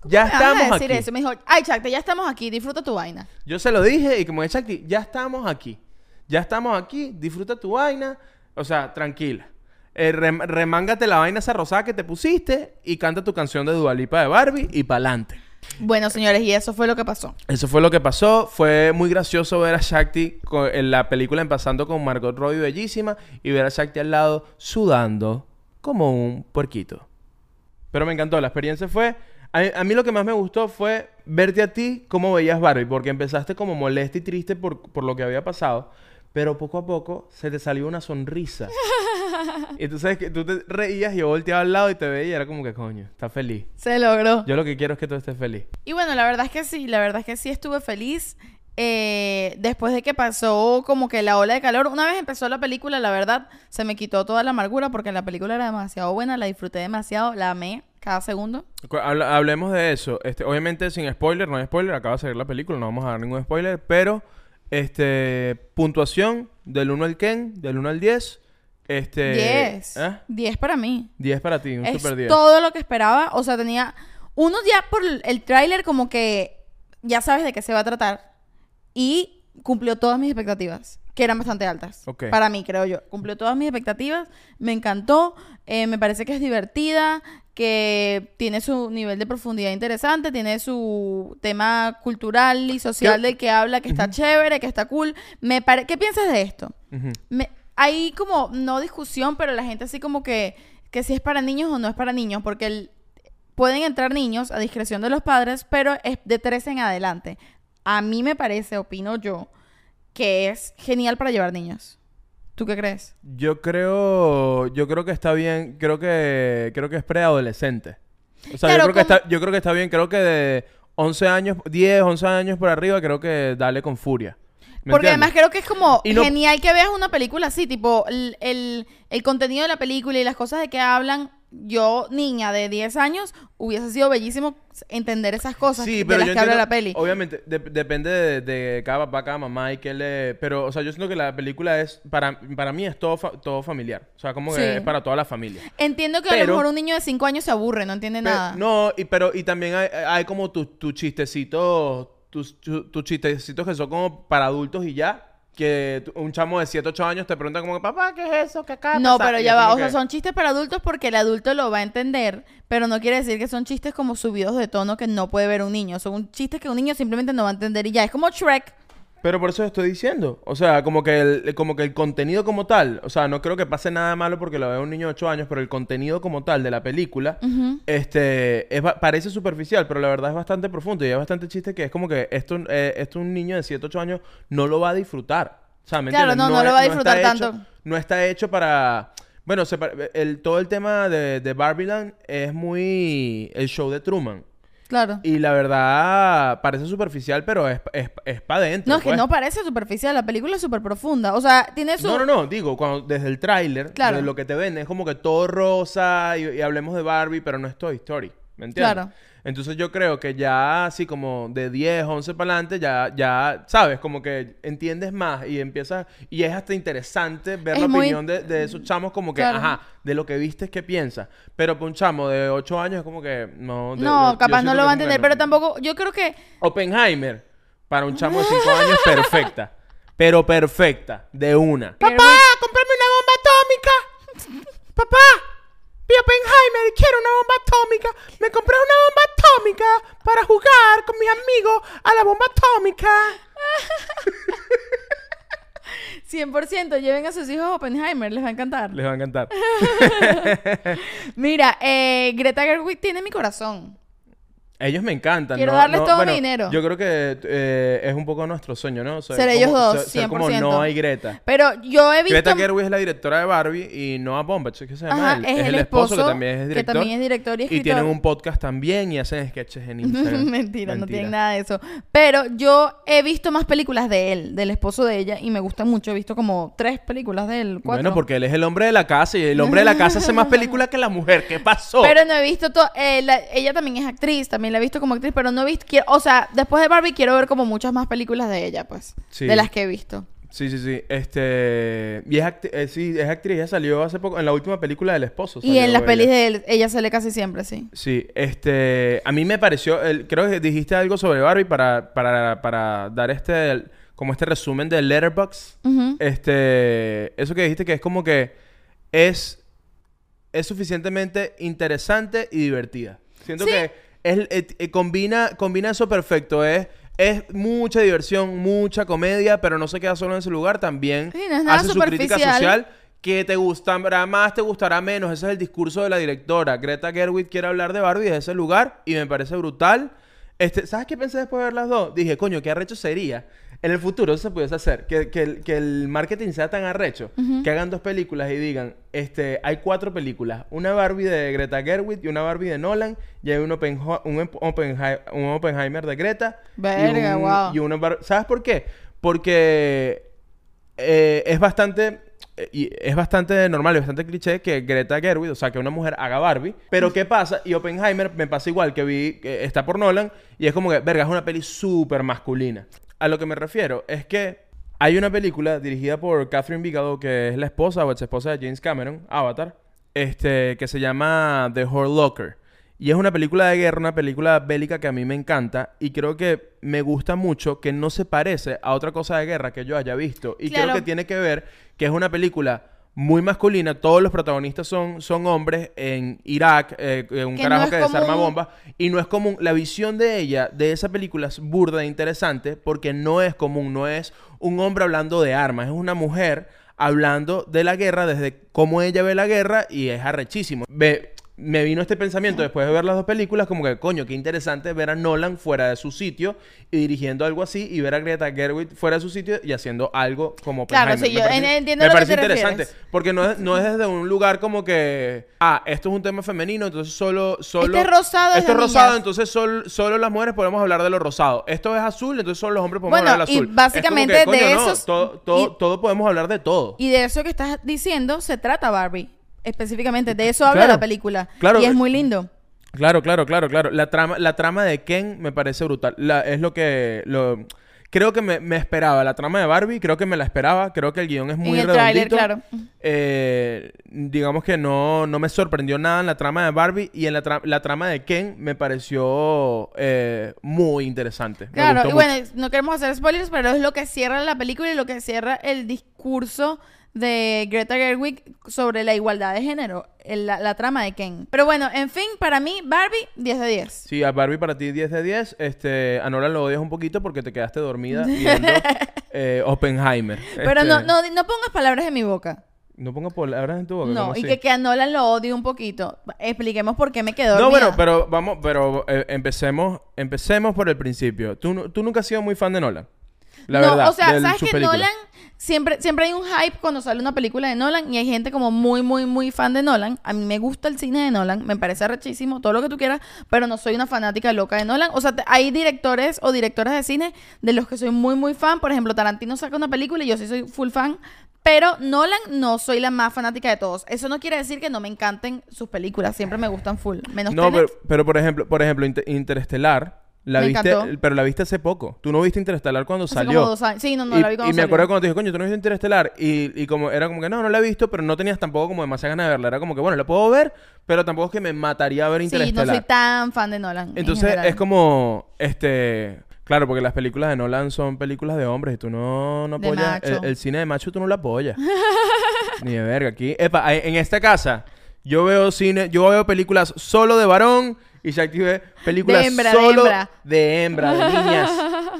Ya Me vas a estamos decir aquí. eso. Me dijo, ay, Chacte, ya estamos aquí, disfruta tu vaina. Yo se lo dije y como es Shakti, ya estamos aquí. Ya estamos aquí, disfruta tu vaina. O sea, tranquila. Eh, rem- remángate la vaina esa rosada que te pusiste y canta tu canción de Dualipa de Barbie y pa'lante. Bueno, señores, y eso fue lo que pasó. Eso fue lo que pasó. Fue muy gracioso ver a Shakti en la película empezando con Margot Robbie bellísima y ver a Shakti al lado sudando como un puerquito. Pero me encantó. La experiencia fue... A, a mí lo que más me gustó fue verte a ti cómo veías Barbie. Porque empezaste como molesta y triste por, por lo que había pasado. Pero poco a poco se te salió una sonrisa. y tú sabes que tú te reías y yo volteaba al lado y te veía y era como que coño, estás feliz. Se logró. Yo lo que quiero es que tú estés feliz. Y bueno, la verdad es que sí, la verdad es que sí estuve feliz. eh, después de que pasó como que la ola de calor, una vez empezó la película, la verdad, se me quitó toda la amargura porque la película era demasiado buena, la disfruté demasiado, la amé cada segundo. Habla- hablemos de eso. Este, obviamente sin spoiler, no hay spoiler, acaba de salir la película, no vamos a dar ningún spoiler, pero este puntuación del 1 al Ken, del 1 al 10, este 10. ¿eh? 10 para mí. 10 para ti, un Es super 10. todo lo que esperaba. O sea, tenía. Uno ya por el tráiler, como que ya sabes de qué se va a tratar. Y cumplió todas mis expectativas, que eran bastante altas. Ok. Para mí, creo yo. Cumplió todas mis expectativas. Me encantó. eh, me parece que es divertida. Que tiene su nivel de profundidad interesante. Tiene su tema cultural y social ¿Qué? del que habla, que está chévere, que está cool. Me pare... ¿Qué piensas de esto? Me- hay como, no discusión, pero la gente así como que, que si es para niños o no es para niños, porque el- pueden entrar niños a discreción de los padres, pero es de 13 en adelante. A mí me parece, opino yo, que es genial para llevar niños. ¿Tú qué crees? Yo creo yo creo que está bien, creo que creo que es preadolescente. O sea, Claro, yo creo que está yo creo que está bien, creo que de 11 años, 10, 11 años por arriba creo que dale con furia. ¿Me Porque entiendes? además creo que es como Y no- genial que veas una película así, tipo el, el, el contenido de la película y las cosas de que hablan. Yo, niña de 10 años, hubiese sido bellísimo entender esas cosas Sí, de pero las yo que habla la peli. Obviamente, de- depende de, de cada papá, cada mamá y qué le... Pero, o sea, yo siento que la película es... Para, para mí es todo, fa- todo familiar. O sea, como que Sí. es para toda la familia. Entiendo que a lo mejor un niño de 5 años se aburre, no entiende nada. No, y, pero, y también hay, hay como tus tu chistecitos... Tus, tu- tus chistecitos que son como para adultos y ya. Que un chamo de 7, 8 años te pregunta como que, papá, ¿qué es eso? ¿Qué de No, pasar?" pero ya va. O sea, que- son chistes para adultos porque el adulto lo va a entender, pero no quiere decir que son chistes como subidos de tono que no puede ver un niño. Son chistes que un niño simplemente no va a entender y ya. Es como Shrek. Pero por eso estoy diciendo. O sea, como que, el, como que el contenido como tal. O sea, no creo que pase nada malo porque lo vea un niño de 8 años, pero el contenido como tal de la película, este, es, parece superficial, pero la verdad es bastante profundo y hay bastante chiste que es como que esto, eh, esto un niño de 7, 8 años no lo va a disfrutar. O sea, ¿me Claro, entiendes? no, no lo va a disfrutar tanto. no está hecho para... Bueno, el, todo el tema de, de Barbieland es muy... El show de Truman. Claro. Y la verdad parece superficial, pero es, es, es para adentro. No, es que pues. no parece superficial. La película es súper profunda. O sea, tiene su... No, no, no, digo, cuando desde el tráiler, Claro. lo que te venden, es como que todo rosa y, y hablemos de Barbie, pero no es Toy Story, ¿me entiendes? Claro. Entonces yo creo que ya así como de 10, 11 para adelante, ya, ya, sabes, como que entiendes más y empiezas, y es hasta interesante ver Es la muy- opinión de, de esos chamos como que, Claro. ajá, de lo que viste, ¿qué piensas? Pero para un chamo de 8 años es como que, no. de- No, de- capaz no lo va a entender, pero tampoco, yo creo que Oppenheimer, para un chamo de 5 años, perfecta. Pero perfecta, de una. Papá, cómprame una bomba atómica. Papá, vi Oppenheimer y quiero una bomba atómica. Me compré una bomba atómica para jugar con mis amigos a la bomba atómica. 100% lleven a sus hijos a Oppenheimer, les va a encantar. Les va a encantar. Mira, eh, Greta Gerwig tiene mi corazón. Ellos me encantan. Quiero ¿no? darles No, todo bueno, mi dinero. Yo creo que eh, es un poco nuestro sueño, ¿no? Ser ellos dos, ser- ser como 100%. no hay Greta. Pero yo he visto... Greta Gerwig es la directora de Barbie y Noah Baumbach, ¿qué se llama? Ajá, él? es el esposo, que también es que director. también es director y Y escritor. tienen un podcast también y hacen sketches en Instagram. Mentira, no tienen nada de eso. Pero yo he visto más películas de él, del esposo de ella, y me gustan mucho. He visto como tres películas de él, cuatro. Bueno, porque él es el hombre de la casa y el hombre de la casa hace más películas que la mujer. ¿Qué pasó? Pero no he visto todo. ella también es actriz, también la he visto como actriz, pero no he visto. quiero- o sea, después de Barbie quiero ver como muchas más películas de ella, pues. Sí. De las que he visto. Sí, sí, sí. Este... Y es, acti- eh, sí, es actriz. Ella salió hace poco en la última película del esposo. Y en las ella. pelis de él, ella sale casi siempre, sí. Sí, este... A mí me pareció... el- creo que dijiste algo sobre Barbie para, para, para dar este... el- como este resumen de Letterboxd. Este, eso que dijiste que es como que es, es suficientemente interesante y divertida. Siento Sí. que es, eh, eh, combina, combina eso perfecto. Es, es mucha diversión, mucha comedia, pero no se queda solo en ese lugar. También Sí, no es nada hace su crítica social que te gustará más, te gustará menos. Ese es el discurso de la directora. Greta Gerwig quiere hablar de Barbie desde ese lugar y me parece brutal. Este, ¿Sabes qué pensé después de ver las dos? Dije, coño, qué arrecho sería. En el futuro eso se pudiese hacer. Que, que el, que el marketing sea tan arrecho. Que hagan dos películas y digan, este, hay cuatro películas. Una Barbie de Greta Gerwig y una Barbie de Nolan. Y hay un, Oppenho- un, Op- Oppenhei- un Oppenheimer de Greta. y Verga, un- wow. y una Bar- ¿Sabes por qué? Porque eh, es bastante eh, y es bastante normal y bastante cliché que Greta Gerwig, o sea, que una mujer haga Barbie. Pero ¿qué pasa? Y Oppenheimer me pasa igual, que vi que está por Nolan y es como que, verga, es una peli súper masculina. A lo que me refiero es que hay una película dirigida por Catherine Bigelow, que es la esposa o ex esposa de James Cameron, Avatar, este, que se llama The Hurt Locker. Y es una película de guerra, una película bélica que a mí me encanta y creo que me gusta mucho que no se parece a otra cosa de guerra que yo haya visto. Y Claro. creo que tiene que ver que es una película muy masculina. Todos los protagonistas son, son hombres en Irak, eh, eh, un Que carajo no que desarma bombas. Y no es común. La visión de ella, de esa película, es burda e interesante porque no es común. No es un hombre hablando de armas. Es una mujer hablando de la guerra desde cómo ella ve la guerra y es arrechísimo. Ve, me vino este pensamiento después de ver las dos películas como que, coño, qué interesante ver a Nolan fuera de su sitio y dirigiendo algo así y ver a Greta Gerwig fuera de su sitio y haciendo algo como Claro, sí, yo parece- en- entiendo me lo que parece te interesante refieres. porque no es, no es desde un lugar como que, ah, esto es un tema femenino, entonces solo... solo Este es rosado, es Esto es de rosado, niñas. entonces sol- solo las mujeres podemos hablar de lo rosado. Esto es azul, entonces solo los hombres podemos Bueno, hablar del y azul. Es como básicamente que, coño, de no, esos- todo, todo, y- todo podemos hablar de todo. Y de eso que estás diciendo se trata Barbie. Específicamente, de eso habla Claro. la película. Claro. Y es muy lindo. Claro, claro, claro, claro. La trama, la trama de Ken me parece brutal. La- es lo que... Lo, creo que me, me esperaba. La trama de Barbie, creo que me la esperaba. Creo que el guion es muy el redondito. claro. Eh, digamos que no, no me sorprendió nada en la trama de Barbie. Y en la, tra- la trama de Ken me pareció eh, muy interesante. Claro, y mucho. bueno, no queremos hacer spoilers, pero es lo que cierra la película y lo que cierra el discurso de Greta Gerwig sobre la igualdad de género, el- la, la trama de Ken. Pero bueno, en fin, para mí, Barbie, 10 de 10. Sí, a Barbie para ti 10 de 10. Este, a Nolan lo odias un poquito porque te quedaste dormida viendo eh, Oppenheimer. Pero Este, no, no, no pongas palabras en mi boca. No pongas palabras en tu boca. No, ¿cómo y así? que, que a Nolan lo odie un poquito. Expliquemos por qué me quedó No, bueno, pero vamos, pero eh, empecemos, empecemos por el principio. ¿Tú, tú nunca has sido muy fan de Nolan. La no, verdad. o sea, ¿sabes que. Nolan siempre, siempre hay un hype cuando sale una película de Nolan y hay gente como muy, muy, muy fan de Nolan. A mí me gusta el cine de Nolan, me parece rechísimo, todo lo que tú quieras, pero no soy una fanática loca de Nolan. O sea, te- hay directores o directoras de cine de los que soy muy, muy fan. Por ejemplo, Tarantino saca una película y yo sí soy full fan, Pero Nolan no soy la más fanática de todos. Eso no quiere decir que no me encanten sus películas. Siempre me gustan full. Menos No, pero, pero por ejemplo, por ejemplo, Inter- Interestelar, la Me viste, encantó. pero la viste hace poco. Tú no viste Interestelar cuando Hace salió. como dos años. Sí, no, no y, la vi y cuando me salió. acuerdo cuando te dije, coño, tú no viste Interestelar. Y, y como era como que no, no la he visto, pero no tenías tampoco como demasiada ganas de verla. Era como que, bueno, la puedo ver, pero tampoco es que me mataría a ver Sí, no Interestelar. soy tan fan de Nolan. en Entonces es como, este, claro, porque las películas de Nolan son películas de hombres y tú no, no apoyas, el, el cine de macho tú no lo apoyas. Ni de verga. Aquí, epa, en esta casa yo veo cine, yo veo películas solo de varón y Shakti ve películas De hembra, de solo hembra. de hembra, de niñas,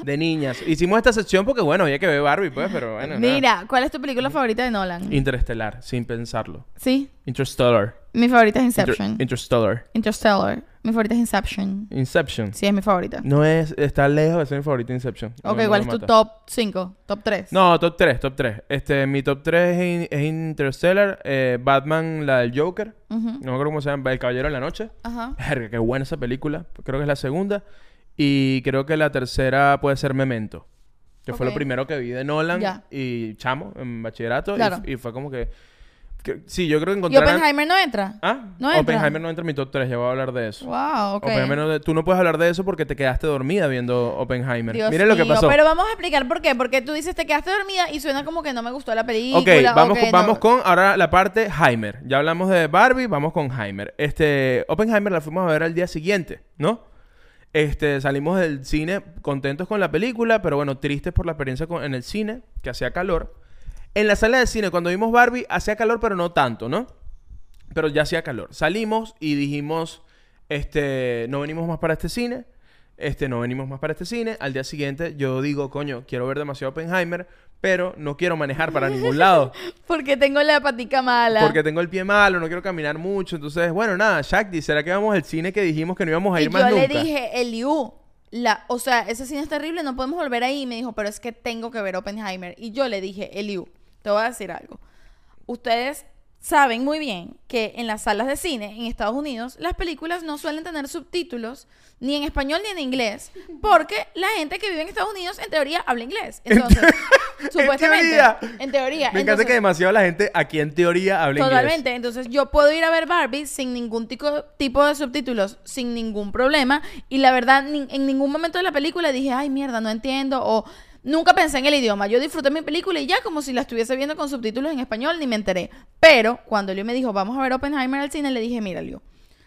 de niñas. Hicimos esta sección porque bueno, había que ver Barbie pues, pero bueno. nada. Mira, ¿cuál es tu película favorita de Nolan? Interestelar, sin pensarlo. sí, Interstellar. Mi favorita es Inter- Inception. Interstellar. Interstellar. Mi favorita es Inception. Inception. Sí, es mi favorita. No es, está lejos de ser mi favorito Inception. Ok, no ¿cuál es tu top 5? Top 3. No, top 3, top 3. Este, mi top 3 es, in- es Interstellar, eh, Batman, la del Joker. No me acuerdo cómo se llama, El Caballero de la Noche. Ajá. Verga, qué buena esa película. Creo que es la segunda. Y creo que la tercera puede ser Memento. Que fue lo primero que vi de Nolan Ya. y Chamo en bachillerato. y Claro. Y, fue como que- Sí, yo creo que ¿Y encontrar... Oppenheimer no entra? ¿Ah? ¿No entra? Oppenheimer no entra en mi top 3. Ya voy a hablar de eso. Wow, ok. Oppenheimer no- tú no puedes hablar de eso porque te quedaste dormida viendo Oppenheimer. Dios Miren lo que mío, pasó. Pero vamos a explicar por qué. Porque tú dices te quedaste dormida y suena como que no me gustó la película. Ok, vamos, con, vamos con ahora la parte Heimer. Ya hablamos de Barbie, vamos con Heimer. Este, Oppenheimer la fuimos a ver al día siguiente, ¿no? Este, salimos del cine contentos con la película, pero bueno, tristes por la experiencia con- en el cine, que hacía calor. En la sala de cine, cuando vimos Barbie, hacía calor, pero no tanto, ¿no? Pero ya hacía calor. Salimos y dijimos, este, no venimos más para este cine. Este, no venimos más para este cine. Al día siguiente yo digo, coño, quiero ver demasiado Oppenheimer, pero no quiero manejar para ningún lado. Porque tengo la patica mala. Porque tengo el pie malo, no quiero caminar mucho. Entonces, bueno, nada, Shakti, ¿será que vamos al cine que dijimos que no íbamos a y ir yo más le nunca? dije, Eliu, la, o sea, ese cine es terrible, no podemos volver ahí. Y me dijo, pero es que tengo que ver Oppenheimer. Y yo le dije, Eliu, te voy a decir algo. Ustedes saben muy bien que en las salas de cine en Estados Unidos las películas no suelen tener subtítulos ni en español ni en inglés porque la gente que vive en Estados Unidos en teoría habla inglés. Entonces, supuestamente, teoría. en teoría. Me encanta Entonces, que demasiado la gente aquí en teoría habla Totalmente. inglés. Entonces yo puedo ir a ver Barbie sin ningún tico- tipo de subtítulos, sin ningún problema. Y la verdad, ni- en ningún momento de la película dije, ay, mierda, no entiendo. O nunca pensé en el idioma. Yo disfruté mi película y ya como si la estuviese viendo con subtítulos en español, ni me enteré. Pero cuando Leo me dijo, vamos a ver Oppenheimer al cine, le dije, mira, Leo.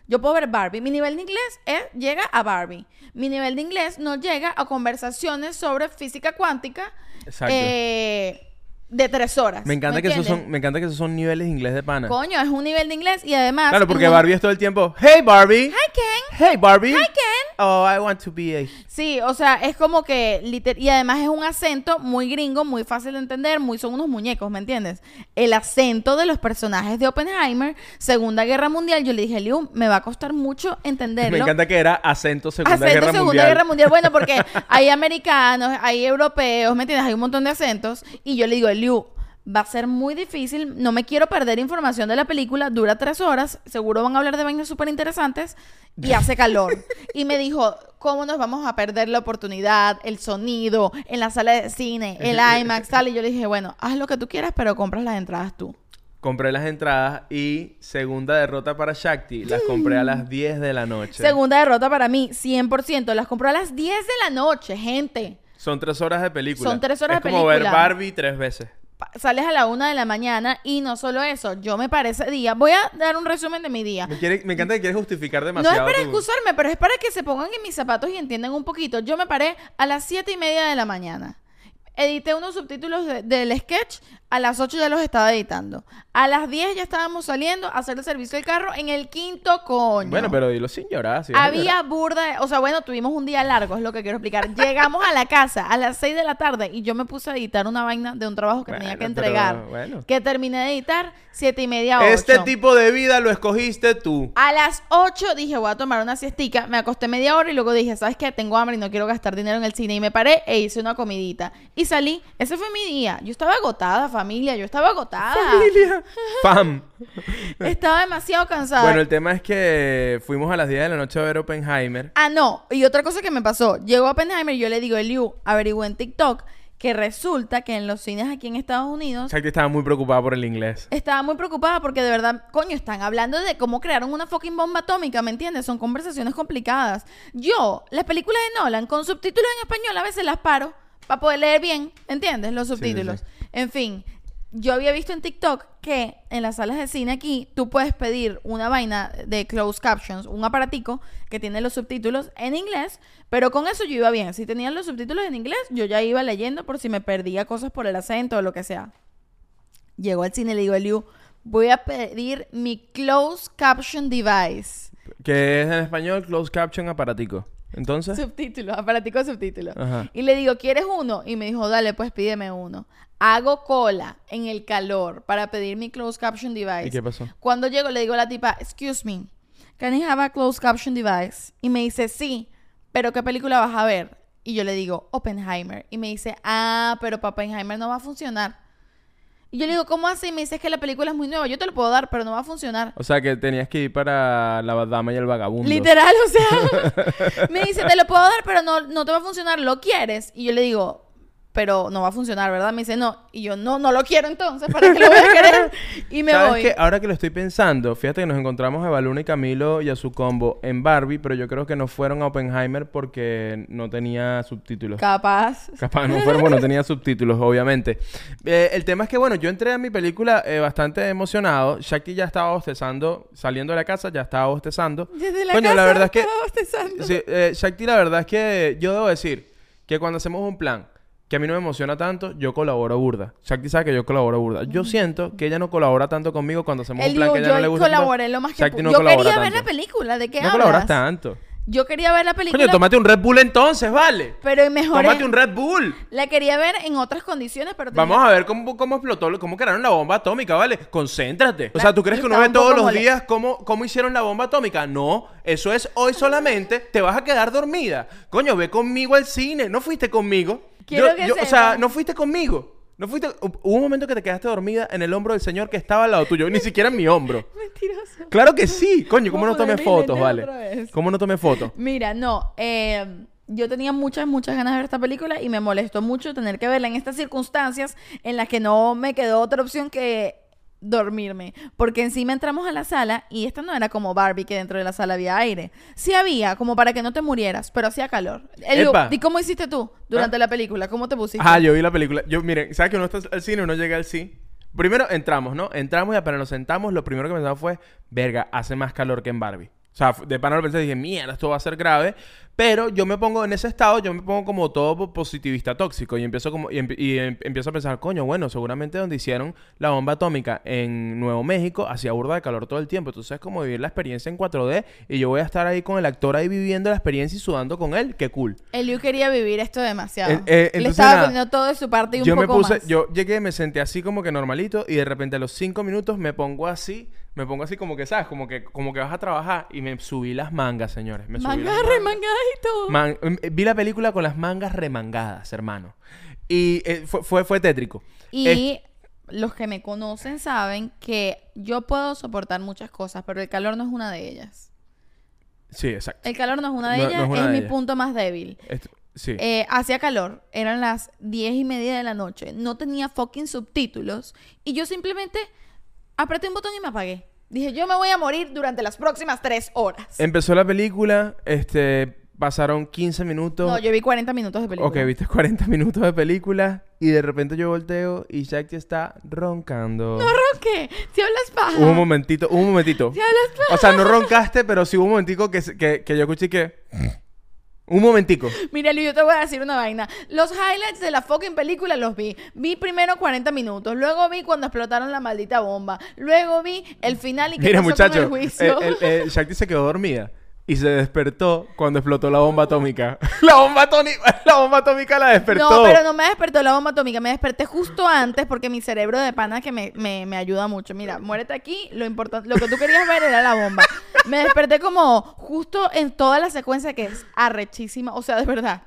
Yo puedo ver Barbie. Mi nivel de inglés es- llega a Barbie. Mi nivel de inglés no llega a conversaciones sobre física cuántica Exacto. eh, de tres horas. me encanta ¿me que esos son, me encanta que esos son niveles de inglés de pana. Coño, es un nivel de inglés y además. Claro, porque Barbie es todo el tiempo, hey Barbie, Hi, Ken. hey Barbie, Hi, Ken. oh I want to be a Sí, o sea, es como que. liter- Y además es un acento muy gringo, muy fácil de entender, muy son unos muñecos, ¿me entiendes? El acento de los personajes de Oppenheimer, Segunda Guerra Mundial, yo le dije, Liu, me va a costar mucho entenderlo. Me encanta que era acento Segunda acento Guerra Segunda Mundial. Guerra Mundial. Bueno, porque hay americanos, hay europeos, ¿me entiendes? Hay un montón de acentos. Y yo le digo, Liu, va a ser muy difícil. No me quiero perder información de la película. Dura tres horas. Seguro van a hablar de vainas súper interesantes. Y hace calor. y me dijo, ¿cómo nos vamos a perder la oportunidad? El sonido, en la sala de cine, el IMAX, tal. Y yo le dije, bueno, haz lo que tú quieras, pero compras las entradas tú. Compré las entradas y segunda derrota para Shakti. Las compré a las 10 de la noche. Segunda derrota para mí, 100%. Las compró a las 10 de la noche, gente. Son tres horas de película. Son tres horas es de como ver película. Barbie tres veces. pa- sales a la una de la mañana y no solo eso, yo me paré ese día. Voy a dar un resumen de mi día. Me, quiere- me encanta que quieres justificar No es demasiado. para tu- excusarme, pero es para que se pongan en mis zapatos y entiendan un poquito. Yo me paré a las siete y media de la mañana. Edité unos subtítulos de- del sketch. A las 8 ya los estaba editando. A las 10 ya estábamos saliendo a hacer el servicio del carro en el quinto coño. Bueno, pero dilo sin llorar. Había burda, de- o sea, bueno, tuvimos un día largo, es lo que quiero explicar. Llegamos a la casa a las 6 de la tarde y yo me puse a editar una vaina de un trabajo que tenía que pero, entregar. bueno. Que terminé de editar siete y media, 8. Este tipo de vida lo escogiste tú. A las 8 dije, voy a tomar una siestica. Me acosté media hora y luego dije, ¿sabes qué? Tengo hambre y no quiero gastar dinero en el cine. Y me paré e hice una comidita. Y salí. Ese fue mi día. Yo estaba agotada, familia. Yo estaba agotada. Familia. Fam. Estaba demasiado cansada. Bueno, el tema es que fuimos a las 10 de la noche a ver Oppenheimer. Ah, no. Y otra cosa que me pasó. Llegó Oppenheimer y yo le digo, Eliu, averigüé en TikTok que resulta que en los cines aquí en Estados Unidos Shakti estaba muy preocupada por el inglés. estaba muy preocupada porque de verdad, coño, están hablando de cómo crearon una fucking bomba atómica, ¿me entiendes? Son conversaciones complicadas. Yo, las películas de Nolan con subtítulos en español a veces las paro para poder leer bien, ¿entiendes? Los sí, subtítulos. sí. En fin, yo había visto en TikTok que en las salas de cine aquí tú puedes pedir una vaina de closed captions, un aparatico que tiene los subtítulos en inglés, pero con eso yo iba bien. Si tenían los subtítulos en inglés, yo ya iba leyendo por si me perdía cosas por el acento o lo que sea. Llegó al cine y le digo a Liu, voy a pedir mi closed caption device. Que es en español closed caption aparatico. Entonces, Subtítulos, aparatico de subtítulos. Ajá. Y le digo, ¿quieres uno? Y me dijo, dale, pues pídeme uno. Hago cola en el calor para pedir mi closed caption device. ¿y qué pasó? Cuando llego le digo a la tipa, excuse me, can I have a closed caption device? Y me dice, sí, pero ¿qué película vas a ver? Y yo le digo, Oppenheimer. Y me dice, ah, pero para Oppenheimer no va a funcionar. Y yo le digo, ¿cómo así? Me dice, es que la película es muy nueva. Yo te lo puedo dar, pero no va a funcionar. O sea, que tenías que ir para la dama y el vagabundo. Literal, o sea, me dice, te lo puedo dar, pero no, no te va a funcionar, ¿lo quieres? Y yo le digo, pero no va a funcionar, ¿verdad? Me dice, no. Y yo, no, no lo quiero entonces, ¿para qué lo voy a querer? Y me ¿Sabes voy. qué? Ahora que lo estoy pensando, fíjate que nos encontramos a Baluna y Camilo y a su combo en Barbie, pero yo creo que no fueron a Oppenheimer porque no tenía subtítulos. Capaz. Capaz no fueron, bueno, tenía subtítulos, obviamente. Eh, el tema es que, bueno, yo entré a mi película eh, bastante emocionado. Shakti ya estaba bostezando, saliendo de la casa, ya estaba bostezando. Desde la Coño, casa la verdad es que- estaba bostezando. Sí, eh, Shakti, la verdad es que yo debo decir que cuando hacemos un plan que a mí no me emociona tanto, yo colaboro burda. Shakti sabe que yo colaboro burda. Yo siento que ella no colabora tanto conmigo cuando hacemos un plan que ella yo no le gusta. colaboré tanto. lo más que Shakti no Yo quería ver la película, ¿de qué No hablas? colaboras tanto. Yo quería ver la película, Coño, tómate un Red Bull entonces, ¿vale? pero mejor Tómate un Red Bull. la quería ver en otras condiciones, pero tenía- Vamos a ver cómo, cómo explotó, cómo crearon la bomba atómica, ¿vale? Concéntrate. O sea, ¿tú crees que uno ve todos los días cómo, cómo hicieron la bomba atómica? No, eso es hoy solamente. Te vas a quedar dormida. Coño, ve conmigo al cine. No fuiste conmigo. Quiero Yo- que yo- o sea, no fuiste conmigo. No fuiste... Hubo un momento que te quedaste dormida en el hombro del señor que estaba al lado tuyo. Ni siquiera en mi hombro. Mentiroso. Claro que sí. Coño, ¿cómo no tomé fotos, vale? ¿Cómo no tomé fotos? Mira, no, eh, yo tenía muchas, muchas ganas de ver esta película y me molestó mucho tener que verla en estas circunstancias en las que no me quedó otra opción que dormirme. Porque encima entramos a la sala y esta no era como Barbie que dentro de la sala había aire. Sí había, como para que no te murieras, pero hacía calor. Epa. ¿y cómo hiciste tú durante la película? ¿Cómo te pusiste? Ah, yo vi la película. Yo, miren, ¿sabes que uno está al cine, uno llega al cine? Primero entramos, ¿no? Entramos y apenas nos sentamos, lo primero que pensamos fue, verga, hace más calor que en Barbie. O sea, de pana lo pensé dije, mierda, esto va a ser grave. Pero yo me pongo en ese estado, yo me pongo como todo po- positivista tóxico y empiezo como y, y em- empiezo a pensar, coño, bueno, seguramente donde hicieron la bomba atómica en Nuevo México hacía burda de calor todo el tiempo. Entonces es como vivir la experiencia en 4D y yo voy a estar ahí con el actor ahí viviendo la experiencia y sudando con él. Qué cool. Eliu quería vivir esto demasiado. Eh, eh, Le entonces estaba nada. poniendo todo de su parte y un yo me poco puse, más. yo llegué, me senté así como que normalito y de repente a los cinco minutos me pongo así, me pongo así como que, ¿sabes? Como que, como que vas a trabajar y me subí las mangas, señores. Me subí las mangas. remangadito. Man- em, vi la película con las mangas remangadas, hermano. Y eh, fue, fue, fue tétrico. Y Es- los que me conocen saben que yo puedo soportar muchas cosas, pero el calor no es una de ellas. sí, exacto. El calor no es una de No- no ellas, es una es de mi ellas. punto más débil. Esto- sí. Eh, hacía calor, eran las diez y media de la noche, no tenía fucking subtítulos y yo simplemente apreté un botón y me apagué. Dije, yo me voy a morir durante las próximas tres horas. Empezó la película, este, pasaron 15 minutos. No, yo vi 40 minutos de película. Ok, viste 40 minutos de película y de repente yo volteo y Shakti está roncando. No ronque, si hablas paja. Hubo un momentito, hubo un momentito. Si hablas paja. O sea, no roncaste, pero sí hubo un momentico que, que, que yo escuché que... Un momentico. Mira, Lu, yo te voy a decir una vaina. Los highlights de la fucking película los vi. Vi primero 40 minutos, luego vi cuando explotaron la maldita bomba, luego vi el final y qué Mira, pasó con muchacho, el juicio. el- el- el Shakti se quedó dormida y se despertó cuando explotó la bomba atómica. la bomba atómica, la bomba atómica la despertó. No, pero no me despertó la bomba atómica, me desperté justo antes porque mi cerebro de pana que me, me, me ayuda mucho. Mira, muérete aquí, lo importante, lo que tú querías ver era la bomba. Me desperté como justo en toda la secuencia que es arrechísima, o sea, de verdad.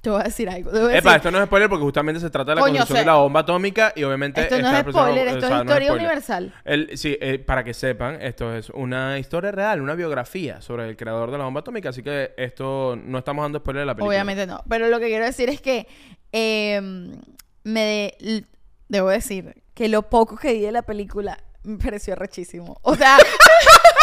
Te voy a decir algo. Epa, decir- esto no es spoiler porque justamente se trata de la Coño, construcción de la bomba atómica y obviamente... Esto no es spoiler, o esto sea, es no historia universal. El- sí, eh, para que sepan, esto es una historia real, una biografía sobre el creador de la bomba atómica, así que esto no estamos dando spoiler de la película. Obviamente no. Pero lo que quiero decir es que eh, me de- debo decir que lo poco que vi de la película me pareció rechísimo. O sea,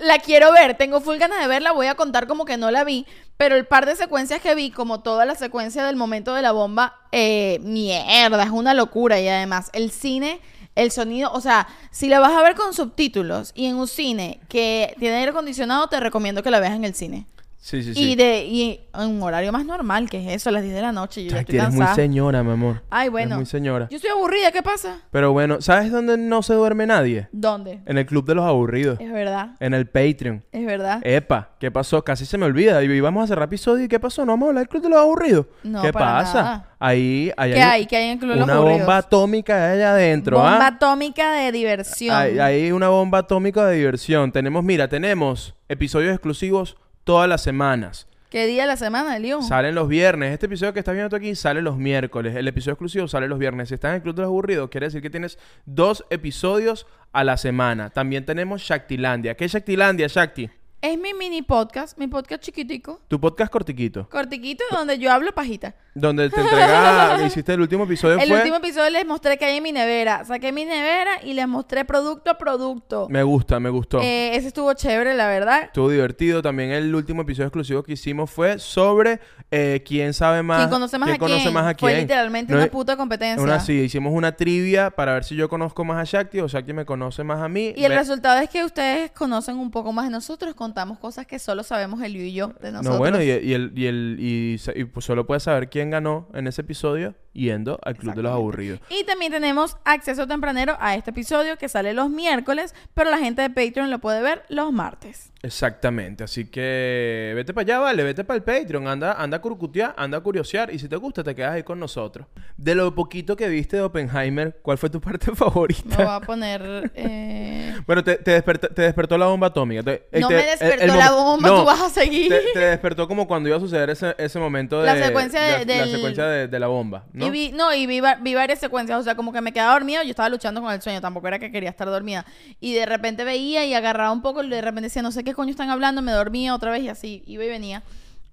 la quiero ver, tengo full ganas de verla, voy a contar como que no la vi, pero el par de secuencias que vi, como toda la secuencia del momento de la bomba, eh, mierda, es una locura y además el cine... El sonido, o sea, si la vas a ver con subtítulos y en un cine que tiene aire acondicionado, te recomiendo que la veas en el cine. Sí, sí, sí. Y de y en un horario más normal, que es eso, a las 10 de la noche. Yo ya estoy eres muy cansada. señora, mi amor. Ay, Eres bueno. muy señora. Yo estoy aburrida, ¿qué pasa? Pero bueno, ¿sabes dónde no se duerme nadie? ¿Dónde? En el Club de los Aburridos. Es verdad, En el Patreon. es verdad. Epa, ¿qué pasó? Casi se me olvida. Y íbamos a cerrar episodio y ¿qué pasó? No vamos a hablar del Club de los Aburridos. No, ¿Qué para pasa? nada. Ahí, ahí ¿Qué hay? ¿Qué hay en el Club de los una Aburridos? bomba atómica allá adentro, Bomba ¿ah? atómica de diversión. Hay, hay una bomba atómica de diversión. Tenemos, mira, tenemos episodios exclusivos todas las semanas. ¿Qué día de la semana, León? Salen los viernes. Este episodio que estás viendo tú aquí sale los miércoles. El episodio exclusivo sale los viernes. Si estás en el Club de los Aburridos, quiere decir que tienes dos episodios a la semana. También tenemos Shaktilandia. ¿Qué es Shaktilandia, Shakti? Es mi mini podcast, mi podcast chiquitico, Tu podcast cortiquito. cortiquito, donde yo hablo pajita. Donde te entrega... hiciste el último episodio El fue... último episodio les mostré que hay en mi nevera. Saqué mi nevera y les mostré producto a producto. Me gusta, me gustó. Eh, ese estuvo chévere, la verdad. Estuvo divertido. También el último episodio exclusivo que hicimos fue sobre eh, quién sabe más. ¿Quién conoce más a quién? conoce más a Fue literalmente No una puta competencia. Una, sí, hicimos una trivia para ver si yo conozco más a Shakti o Shakti me conoce más a mí. Y el resultado es que ustedes conocen un poco más de nosotros, contamos cosas que solo sabemos Elio y yo de nosotros. No, bueno, y, y el, y, el, y, pues solo puedes saber quién ganó en ese episodio yendo al Club de los Aburridos. Y también tenemos acceso tempranero a este episodio que sale los miércoles, pero la gente de Patreon lo puede ver los martes. Exactamente, así que vete para allá, vale, vete para el Patreon, anda, anda a curcutear, anda a curiosear y si te gusta te quedas ahí con nosotros. De lo poquito que viste de Oppenheimer, ¿cuál fue tu parte Me favorita? voy a poner... eh, Bueno, te, te, despertó, te despertó la bomba atómica. Te- eh, No me despertó el la bomba, tú vas a seguir. Te, despertó como cuando iba a suceder ese, ese momento de... La secuencia de- la, secuencia de, de la bomba, ¿no? Vi, no, y vi varias secuencias, o sea, como que me quedaba dormida, yo estaba luchando con el sueño, tampoco era que quería estar dormida. Y de repente veía y agarraba un poco, y de repente decía, no sé qué coño están hablando, me dormía otra vez y así, iba y venía.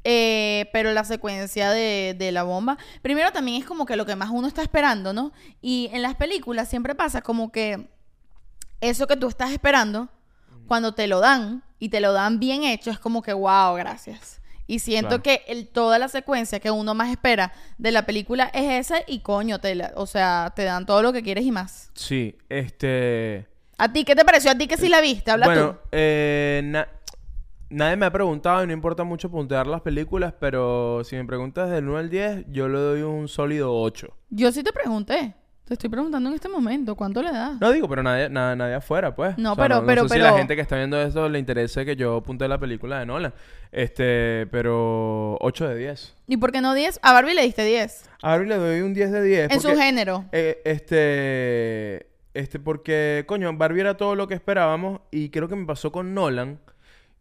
Eh, pero la secuencia de, de la bomba, primero también es como que lo que más uno está esperando, ¿no? Y en las películas siempre pasa como que eso que tú estás esperando, cuando te lo dan y te lo dan bien hecho, es como que, wow, gracias. Y siento Claro. que el, toda la secuencia que uno más espera de la película es esa y coño, te la- o sea, te dan todo lo que quieres y más. Sí, este... ¿A ti qué te pareció? ¿A ti que sí la viste? Habla bueno, tú. eh, na- nadie me ha preguntado y no importa mucho puntear las películas, pero si me preguntas del 1 al 10, yo le doy un sólido 8. Yo sí te pregunté. Te estoy preguntando en este momento, ¿cuánto le das? No digo, pero nadie, nada, nadie afuera, pues. No, O sea, pero- pero- sé si pero- la gente que está viendo esto le interese que yo apunte la película de Nolan. Este, pero 8 de 10. ¿Y por qué no 10? A Barbie le diste 10. A Barbie le doy un 10 de 10. En su género. eh, este, este, porque, coño, Barbie era todo lo que esperábamos y creo que me pasó con Nolan.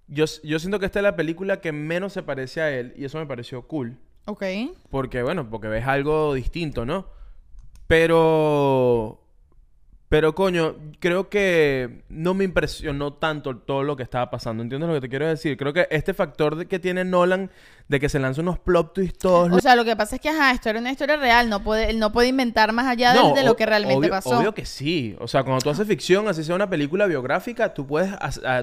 Yo, yo siento que esta es la película que menos se parece a él y eso me pareció cool. Ok. Porque, bueno, porque ves algo distinto, ¿no? Pero... Pero, coño, creo que no me impresionó tanto todo lo que estaba pasando. ¿Entiendes lo que te quiero decir? Creo que este factor que tiene Nolan de que se lanza unos plot twists todos... O sea, lo que pasa es que, ajá, esto era una historia real. No puede, él no puede inventar más allá de- No, de, lo que realmente obvio, pasó. Obvio que sí. O sea, cuando tú haces ficción, así sea una película biográfica, tú puedes,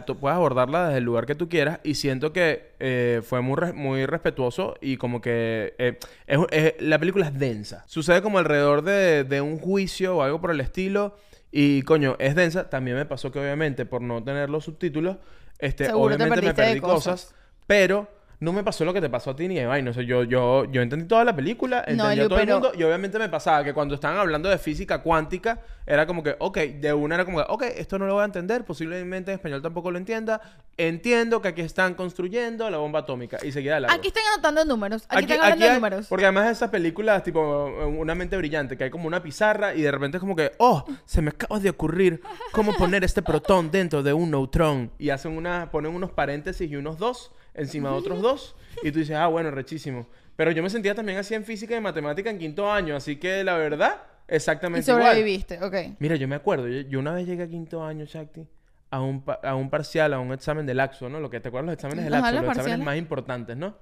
tú puedes abordarla desde el lugar que tú quieras. Y siento que eh, fue muy, muy respetuoso y como que eh, es, es- la película es densa. Sucede como alrededor de, de un juicio o algo por el estilo. Y coño, es densa. También me pasó que obviamente por no tener los subtítulos, este, Seguro obviamente me perdí cosas. cosas. Pero no me pasó lo que te pasó a ti ni a Vaina. O sea, yo, yo, yo entendí toda la película, entendí a Eliu, todo pero- el mundo. Y obviamente me pasaba que cuando estaban hablando de física cuántica, era como que, ok, de una era como que, ok, esto no lo voy a entender, posiblemente en español tampoco lo entienda. Entiendo que aquí están construyendo la bomba atómica. Y seguía largo. Aquí están anotando números. Aquí, están hablando de hay- números. Porque además de esas películas, tipo Una mente brillante, que hay como una pizarra y de repente es como que, oh, se me acaba de ocurrir cómo poner este protón dentro de un neutrón. Y hacen una, ponen unos paréntesis y unos dos encima de otros dos y tú dices, ah, bueno, rechísimo. Pero yo me sentía también así en física y matemática en quinto año, así que la verdad, Y exactamente igual. sobreviviste, ok. Mira, yo me acuerdo, yo, yo una vez llegué a quinto año, Shakti, a un, a un parcial, a un examen del Laxo, ¿no? Lo que te acuerdas, los exámenes del Ajá, Laxo, los los, exámenes más importantes, ¿no?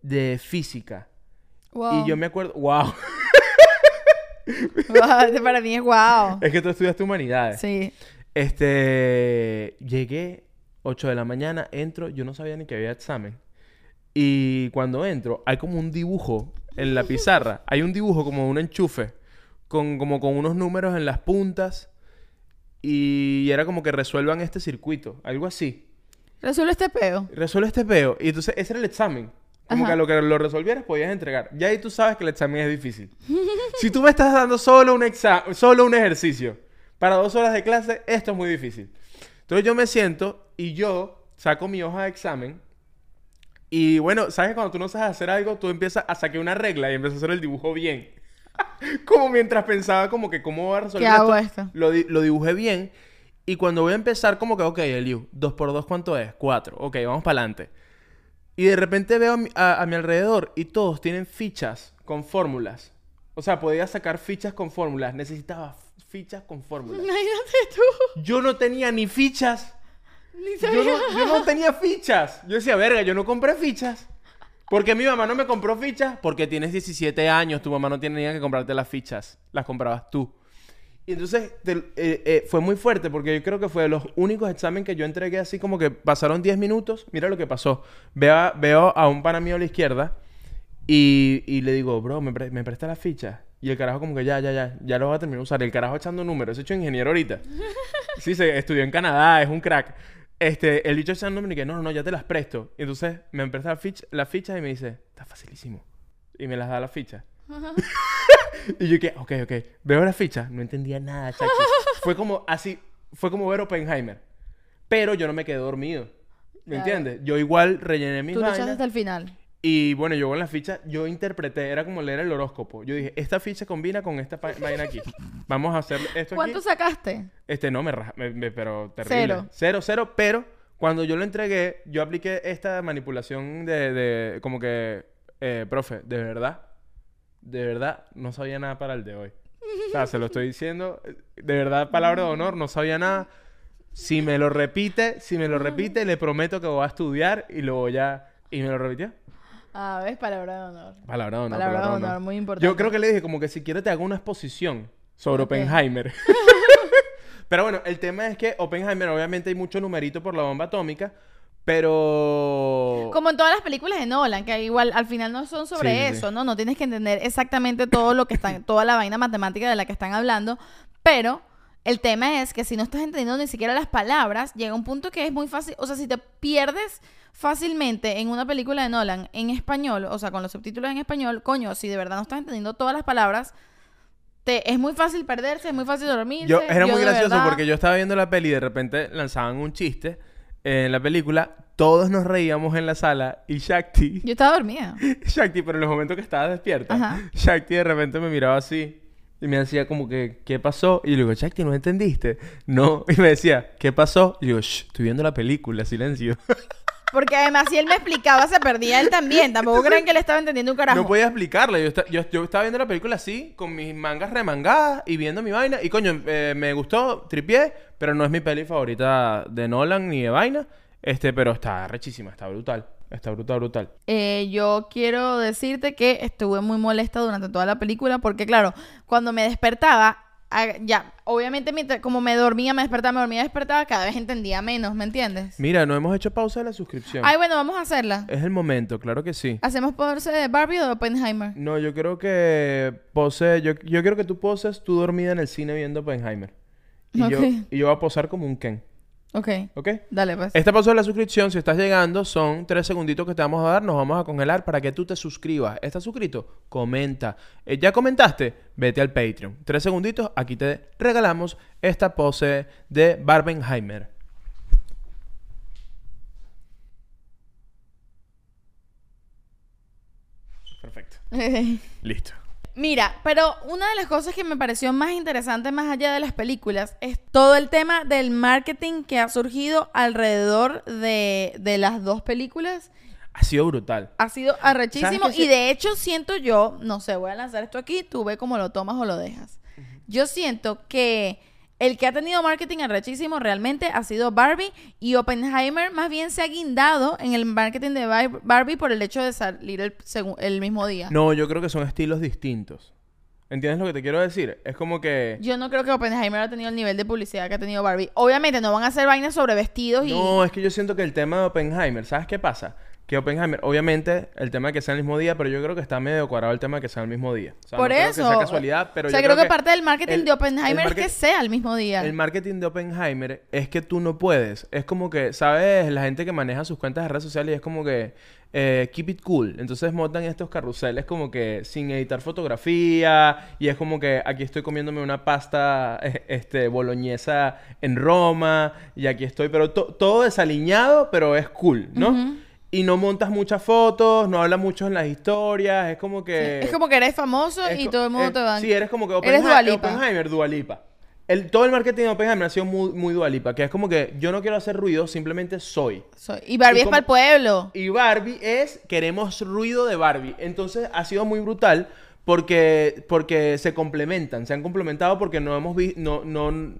De física. Wow. Y yo me acuerdo, wow, Wow, para mí es wow. es que tú estudiaste humanidades. Sí. Este, llegué 8 de la mañana, entro, yo no sabía ni que había examen. Y cuando entro, hay como un dibujo en la pizarra, hay un dibujo como un enchufe, con, como con unos números en las puntas, y era como que resuelvan este circuito, algo así. Resuelve este peo. Resuelve este peo. Y entonces ese era el examen. Como Ajá. que a lo que lo resolvieras podías entregar. Ya ahí tú sabes que el examen es difícil. si tú me estás dando solo un solo un ejercicio para dos horas de clase, esto es muy difícil. Entonces yo me siento y yo saco mi hoja de examen. Y bueno, sabes que cuando tú no sabes hacer algo, tú empiezas a sacar una regla y empiezas a hacer el dibujo bien. como mientras pensaba como que cómo voy a resolver ¿Qué hago esto. esto? Lo, di- lo dibujé bien. Y cuando voy a empezar, como que, ok, Eliu, 2 por 2 ¿cuánto es? 4. Ok, vamos para adelante. Y de repente veo a mi, a- a mi alrededor y todos tienen fichas con fórmulas. O sea, podía sacar fichas con fórmulas. Necesitaba fichas con fórmulas. Imagínate tú. Yo no tenía ni fichas. Ni Yo sabía. no, yo no tenía fichas. Yo decía, verga, yo no compré fichas. Porque mi mamá no me compró fichas. Porque tienes 17 años, tu mamá no tenía que comprarte las fichas. Las comprabas tú. Y entonces te- eh, eh, fue muy fuerte porque yo creo que fue de los únicos exámenes que yo entregué así como que pasaron 10 minutos. Mira lo que pasó. Veo a, veo a un pana mío a la izquierda y, y le digo, bro, ¿me, pre- me presta la ficha? Y el carajo como que ya, ya, ya, ya lo va a terminar de usar. El carajo echando números. Es hecho ingeniero ahorita. Sí, se estudió en Canadá, es un crack. Este, el bicho echando números y que no, no, no, ya te las presto. Y entonces me presta la ficha, la ficha y me dice, está facilísimo. Y me las da la ficha. y yo que, ok, ok. Veo la ficha, no entendía nada, chachi. fue como así, fue como ver Oppenheimer. Pero yo no me quedé dormido. ¿Me Claro. entiendes? Yo igual rellené mis Tú luchaste vainas. hasta el final. Y bueno, yo con la ficha, yo interpreté, era como leer el horóscopo. Yo dije, esta ficha combina con esta vaina aquí. Vamos a hacer esto aquí. ¿Cuánto sacaste? Este no me, raja- me- me- pero terrible. Cero. Cero, cero, pero cuando yo lo entregué, yo apliqué esta manipulación de, de como que, eh, profe, de verdad, de verdad, no sabía nada para el de hoy. O sea, se lo estoy diciendo, eh, de verdad, palabra de honor, no sabía nada. Si me lo repite, si me lo repite, le prometo que voy a estudiar y lo voy a... Y me lo repitió. Ah, ves, palabra de honor. Palabra de honor. Palabra de honor, muy importante. Yo creo que le dije como que si quiero te hago una exposición sobre Ok. Oppenheimer. pero bueno, el tema es que Oppenheimer obviamente hay mucho numerito por la bomba atómica, pero... Como en todas las películas de Nolan, que igual al final no son sobre Sí, sí, sí. eso, ¿no? No tienes que entender exactamente todo lo que están, toda la vaina matemática de la que están hablando, pero el tema es que si no estás entendiendo ni siquiera las palabras, llega un punto que es muy fácil, o sea, si te pierdes fácilmente en una película de Nolan en español, o sea, con los subtítulos en español, coño, si de verdad no estás entendiendo todas las palabras, te, es muy fácil perderse, es muy fácil dormirse. Yo, era muy gracioso verdad- porque yo estaba viendo la peli y de repente lanzaban un chiste en la película, todos nos reíamos en la sala y Shakti... Yo estaba dormida. Shakti, pero en los momentos que estaba despierta, Ajá. Shakti de repente me miraba así y me decía como que, ¿qué pasó? Y yo le digo, Shakti, ¿no entendiste? No. Y me decía, ¿qué pasó? Y yo, Shh, estoy viendo la película, silencio. Porque además, si él me explicaba, se perdía él también. Tampoco creen que él estaba entendiendo un carajo. No podía explicarle. Yo, esta- yo, yo estaba viendo la película así, con mis mangas remangadas y viendo mi vaina. Y coño, eh, me gustó, tripié, pero no es mi peli favorita de Nolan ni de vaina. Este, pero está rechísima, está brutal. Está brutal, brutal. Eh, yo quiero decirte que estuve muy molesta durante toda la película porque, claro, cuando me despertaba, ah, ya, obviamente mientras- como me dormía, me despertaba, me dormía, despertaba, cada vez entendía menos, ¿me entiendes? Mira, no hemos hecho pausa de la suscripción. Ay, bueno, vamos a hacerla. Es el momento, claro que sí. ¿Hacemos pose de Barbie o de Oppenheimer? No, yo creo que pose, yo, yo quiero que tú poses tú dormida en el cine viendo Oppenheimer. Y, yo, Ok. y yo voy a posar como un Ken. Ok, ¿Ok? dale pues. Esta pausa de la suscripción, si estás llegando, son tres segunditos que te vamos a dar. Nos vamos a congelar para que tú te suscribas. ¿Estás suscrito? Comenta. Eh, ¿Ya comentaste? Vete al Patreon. Tres segunditos, aquí te regalamos esta pose de Barbenheimer. Perfecto. Listo. Mira, pero una de las cosas que me pareció más interesante más allá de las películas es todo el tema del marketing que ha surgido alrededor de, de las dos películas. Ha sido brutal. Ha sido arrechísimo ¿Sabes qué y de hecho siento yo, no sé, voy a lanzar esto aquí, tú ve cómo lo tomas o lo dejas. Yo siento que el que ha tenido marketing arrechísimo realmente ha sido Barbie y Oppenheimer más bien se ha guindado en el marketing de Bar- Barbie por el hecho de salir el, el mismo día. No, yo creo que son estilos distintos. ¿Entiendes lo que te quiero decir? Es como que... Yo no creo que Oppenheimer ha tenido el nivel de publicidad que ha tenido Barbie. Obviamente no van a hacer vainas sobre vestidos y... No, es que yo siento que el tema de Oppenheimer, ¿sabes qué pasa? Que Oppenheimer, obviamente, el tema de que sea el mismo día, pero yo creo que está medio cuadrado el tema de que sea el mismo día. O sea, Por no creo eso. que sea casualidad, pero o sea, yo creo, que, parte del marketing el- de Oppenheimer es que sea el mismo día. El marketing de Oppenheimer es que tú no puedes. Es como que, ¿sabes? La gente que maneja sus cuentas de redes sociales es como que eh, keep it cool. Entonces montan estos carruseles como que sin editar fotografía y es como que aquí estoy comiéndome una pasta este boloñesa en Roma y aquí estoy, pero to- todo desaliñado, pero es cool, ¿no? Y no montas muchas fotos, no hablas mucho en las historias, es como que... es como que eres famoso y todo el mundo te va Sí, eres como que Eres Oppenheimer, Dua Lipa. Oppenheimer, Dua Lipa. El, todo el marketing de Oppenheimer ha sido muy, muy Dua Lipa, que es como que yo no quiero hacer ruido, simplemente soy. Soy- Y Barbie Y es como- para el pueblo. Y Barbie es, queremos ruido de Barbie. Entonces ha sido muy brutal porque, porque se complementan, se han complementado porque no hemos visto, no, no,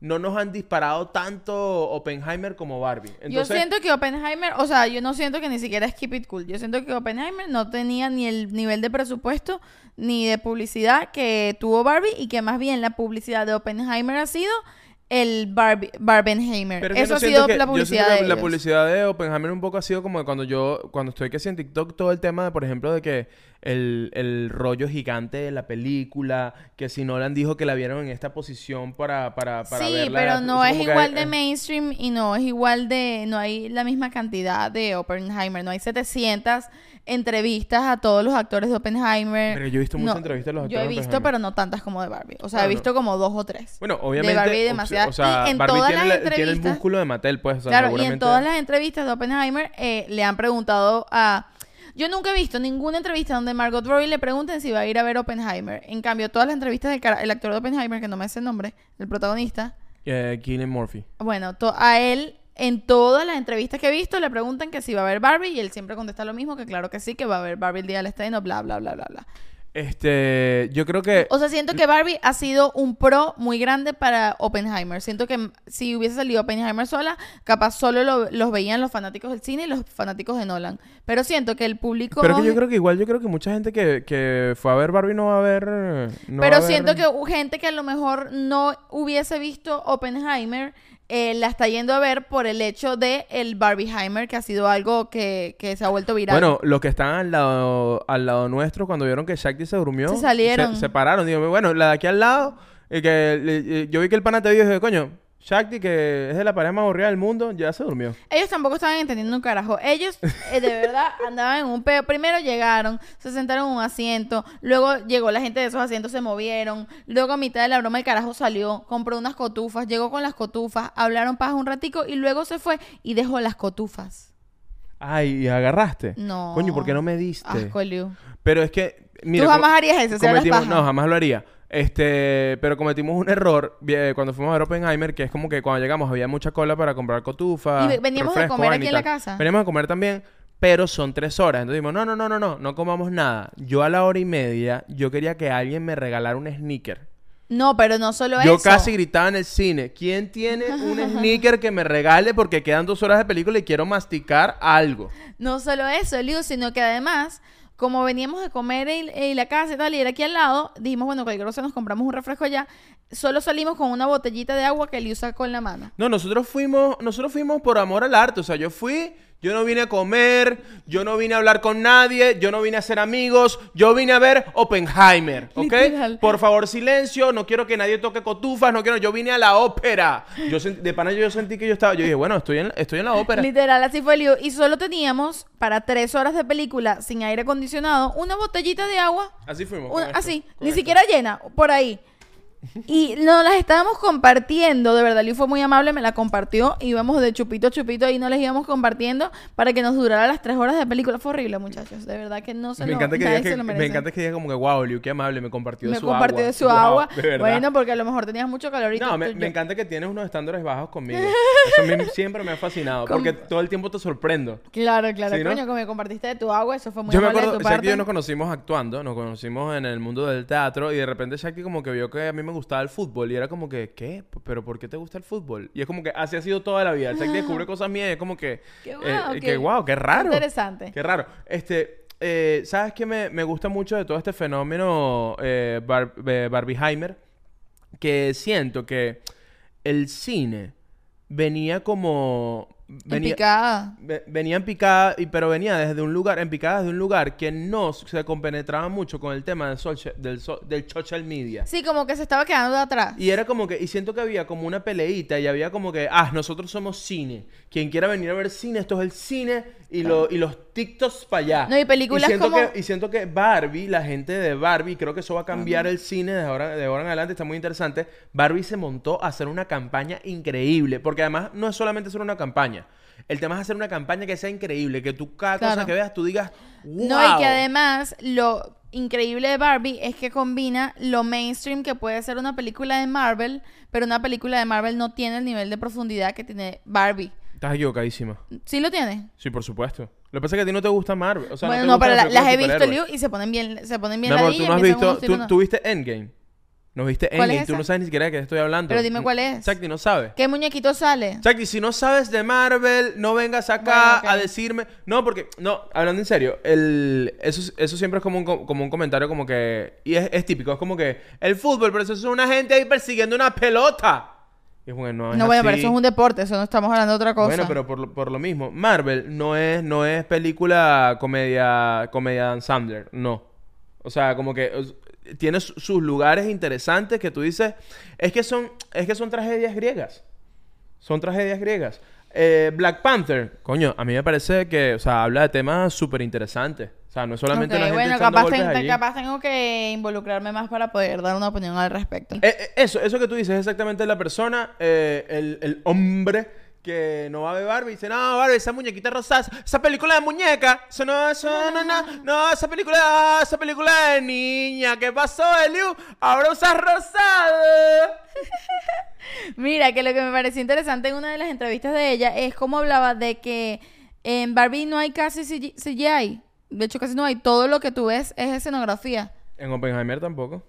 no nos han disparado tanto Oppenheimer como Barbie. yo siento que Oppenheimer, o sea, yo no siento que ni siquiera es Keep It Cool. Yo siento que Oppenheimer no tenía ni el nivel de presupuesto ni de publicidad que tuvo Barbie y que más bien la publicidad de Oppenheimer ha sido el Barbie, Barbenheimer. Pero Eso no ha sido que- la yo publicidad de la ellos. publicidad de Oppenheimer un poco ha sido como cuando yo, cuando estoy que en TikTok, todo el tema de, por ejemplo, de que el, el rollo gigante de la película, que si Nolan dijo que la vieron en esta posición para, para, para sí, verla. pero no es que, igual de mainstream y no es igual de... No hay la misma cantidad de Oppenheimer. No hay 700 entrevistas a todos los actores de Oppenheimer. Pero yo he visto muchas No, entrevistas de los Yo actores he de visto, pero no tantas como de Barbie. O sea, he visto como dos o tres. Bueno, obviamente. Barbie hay obs- demasiadas. O sea, Y en Barbie todas tiene, las la- tiene el entrevistas- músculo de Mattel, pues. O sea, claro, y en todas las entrevistas de Oppenheimer eh, le han preguntado a... Yo nunca he visto ninguna entrevista donde Margot Robbie le pregunten si va a ir a ver Oppenheimer. En cambio, todas las entrevistas del el actor de Oppenheimer, que no me hace el nombre, el protagonista, Eh, Cillian Murphy. bueno, a él en todas las entrevistas que he visto le preguntan que si va a ver Barbie y él siempre contesta lo mismo, que claro que sí, que va a ver Barbie el día del estreno, bla, bla, bla, bla, bla. Este, yo creo que. O sea, siento que Barbie ha sido un pro muy grande para Oppenheimer. Siento que si hubiese salido Oppenheimer sola, capaz solo lo- los veían los fanáticos del cine y los fanáticos de Nolan. Pero siento que el público... Pero que yo creo que igual, yo creo que mucha gente que, que fue a ver Barbie no va a ver. no Pero a ver- siento que gente que a lo mejor no hubiese visto Oppenheimer eh, la está yendo a ver por el hecho de el Barbieheimer, que ha sido algo que, que se ha vuelto viral. Bueno, los que estaban al lado, al lado nuestro, cuando vieron que Shakti se durmió, Se salieron. Se, se pararon. Digo, bueno, la de aquí al lado, y que le- eh, yo vi que el pana te dijo, dije, coño, Shakti, que es de la pareja más aburrida del mundo, ya se durmió. Ellos tampoco estaban entendiendo un carajo. Ellos eh, de verdad andaban en un peo. Primero llegaron, se sentaron en un asiento, luego llegó la gente de esos asientos, se movieron, luego a mitad de la broma el carajo salió, compró unas cotufas, llegó con las cotufas, hablaron paja un ratico y luego se fue y dejó las cotufas. Ay, ¿y agarraste? No. Coño, ¿por qué no me diste? Asco, Liu. Pero es que... Mira, Tú jamás harías eso, cometimos-. No, jamás lo haría. Este, pero cometimos un error eh, cuando fuimos a ver Oppenheimer, que es como que cuando llegamos había mucha cola para comprar cotufas. Y ve- veníamos refresco, comer aquí en la casa. Veníamos a comer también, pero son tres horas. Entonces dijimos, no, no, no, no, no, no comamos nada. Yo a la hora y media, yo quería que alguien me regalara un sneaker. No, pero no solo Yo eso. casi gritaba en el cine, ¿quién tiene un sneaker que me regale porque quedan dos horas de película y quiero masticar algo? No solo eso, Liu, sino que además, como veníamos de comer en, la casa y tal, y era aquí al lado, dijimos, bueno, cualquier cosa nos compramos un refresco allá. Solo salimos con una botellita de agua que Liu sacó en la mano. No, nosotros fuimos, nosotros fuimos por amor al arte. O sea, yo fui, yo no vine a comer, yo no vine a hablar con nadie, yo no vine a ser amigos, yo vine a ver Oppenheimer, ¿ok? Literal. Por favor, silencio, no quiero que nadie toque cotufas, no quiero, yo vine a la ópera. Yo sent- de pana yo sentí que yo estaba, yo dije, bueno, estoy en, estoy en la ópera. Literal, así fue Liu. Y solo teníamos, para tres horas de película sin aire acondicionado, una botellita de agua. Así fuimos. una- con esto, así, ni esto. siquiera llena, por ahí. Y nos las estábamos compartiendo, de verdad, Liu fue muy amable, me la compartió, íbamos de chupito a chupito y no les íbamos compartiendo para que nos durara las tres horas de película. Fue horrible, muchachos, de verdad que no se me lo, encanta que nadie se que, lo me encanta que diga como que wow, Liu, qué amable, me compartió me su compartió agua. de su Wow, agua. de bueno, porque a lo mejor tenías mucho calor y No, me, me encanta que tienes unos estándares bajos conmigo. Eso a mí siempre me ha fascinado. Com- Porque todo el tiempo te sorprendo. Claro, claro, Sí, ¿no? coño, que me compartiste de tu agua, eso fue muy Yo me acuerdo, de tu Shakti y parte. yo nos conocimos actuando, nos conocimos en el mundo del teatro y de repente Shakti como que vio que a mí me gustaba el fútbol y era como que, ¿qué? ¿Pero por qué te gusta el fútbol? Y es como que así ha sido toda la vida. Shakti descubre cosas mías y es como que, Qué eh, guau, que qué- guau, qué raro. interesante. Qué raro. Este, eh, ¿sabes qué me, me gusta mucho de todo este fenómeno eh, Bar- eh, Barbieheimer? Que siento que el cine venía como... En Venía, picada. Ve- venía en picada, y, pero venía desde un lugar, en picada desde un lugar que no se compenetraba mucho con el tema del, social, del, del social media. Sí, como que se estaba quedando de atrás. Y era como que, y siento que había como una peleita y había como que, ah, nosotros somos cine. Quien quiera venir a ver cine, esto es el cine y, lo, y los TikToks para allá. No, y películas siento como- Que, y siento que Barbie, la gente de Barbie, creo que eso va a cambiar el cine de ahora, de ahora en adelante, está muy interesante. Barbie se montó a hacer una campaña increíble, porque además no es solamente hacer una campaña. El tema es hacer una campaña que sea increíble, que tú cada cosa que veas tú digas, wow. No, y que además lo increíble de Barbie es que combina lo mainstream que puede ser una película de Marvel, pero una película de Marvel no tiene el nivel de profundidad que tiene Barbie. Estás equivocadísima. ¿Sí lo tiene? Sí, por supuesto. Lo que pasa es que a ti no te gusta Marvel. O sea, bueno, no, gustan pero las la- las he visto. Liu, y se ponen bien, se ponen bien amor, tú no has visto, tú, unos- tú viste Endgame. ¿No viste ¿Cuál es Endgame? Tú esa? no sabes ni siquiera de qué estoy hablando. Pero dime cuál es. Chakti no sabe. ¿Qué muñequito sale? Chakti, si no sabes de Marvel, no vengas acá Bueno, a decirme. No, porque, no, hablando en serio, el, eso, eso siempre es como un, co- como un comentario como que. Y es, es típico, es como que el fútbol, pero eso es una gente ahí persiguiendo una pelota. Y que no es No, bueno, pero eso es un deporte, eso no estamos hablando de otra cosa. Bueno, pero por lo, por lo mismo, Marvel no es, no es película comedia, comedia Dan Sandler, no. O sea, como que tiene su- sus lugares interesantes que tú dices, es que son, es que son tragedias griegas. Son tragedias griegas. Eh, Black Panther, coño, a mí me parece que, o sea, habla de temas súper interesantes. O sea, no es solamente Ok, una gente bueno, capaz, golpes ten- allí. capaz tengo que involucrarme más para poder dar una opinión al respecto. Eh, eh, eso, eso que tú dices es exactamente la persona, el, el hombre que no va a ver Barbie y dice, no, Barbie, esa muñequita rosada, esa película de muñeca, eso no, eso no, no, no, esa película, esa película de niña, ¿qué pasó, Eliu? Ahora usas rosado. Mira, que lo que me pareció interesante en una de las entrevistas de ella es cómo hablaba de que en Barbie no hay casi CG CGI. De hecho, casi no hay. Todo lo que tú ves es escenografía. En Oppenheimer tampoco.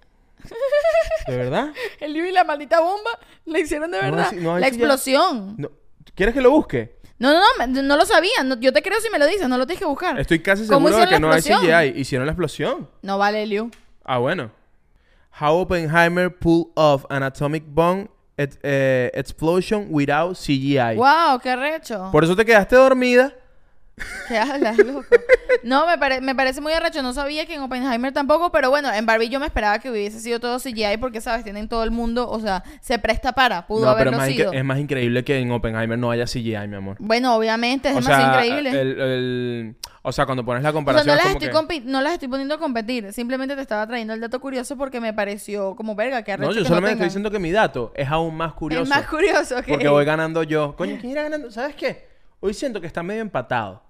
¿De verdad? El Liu y la maldita bomba la hicieron de No hay verdad. C- no hay la explosión. No. ¿Quieres que lo busque? No, no, no, no lo sabía. No, yo te creo si me lo dices, no lo tienes que buscar. Estoy casi ¿Cómo seguro de que no hay? CGI. Hicieron la explosión. No vale, Liu. Ah, bueno. How Oppenheimer pulled off an atomic bomb et- eh, explosion without CGI. Wow, qué recho. Por eso te quedaste dormida. ¿Qué hablas, loco? No, me, pare- me parece muy arrecho. No sabía que en Oppenheimer tampoco, pero bueno, en Barbie yo me esperaba que hubiese sido todo CGI porque, ¿sabes? Tienen todo el mundo, o sea, se presta para, pudo no, pero es más, sido. es más increíble que en Oppenheimer no haya CGI, mi amor. Bueno, obviamente, es o sea, increíble. el- el- o sea, cuando pones la o sea, comparación. no las, como estoy que- compi- no las estoy poniendo a competir. Simplemente te estaba trayendo el dato curioso porque me pareció como verga, que No, yo que solamente tengan. estoy diciendo que mi dato es aún más curioso. Es más curioso. Porque voy ganando yo. Coño, ¿quién irá ganando? ¿Sabes qué? Hoy siento que está medio empatado.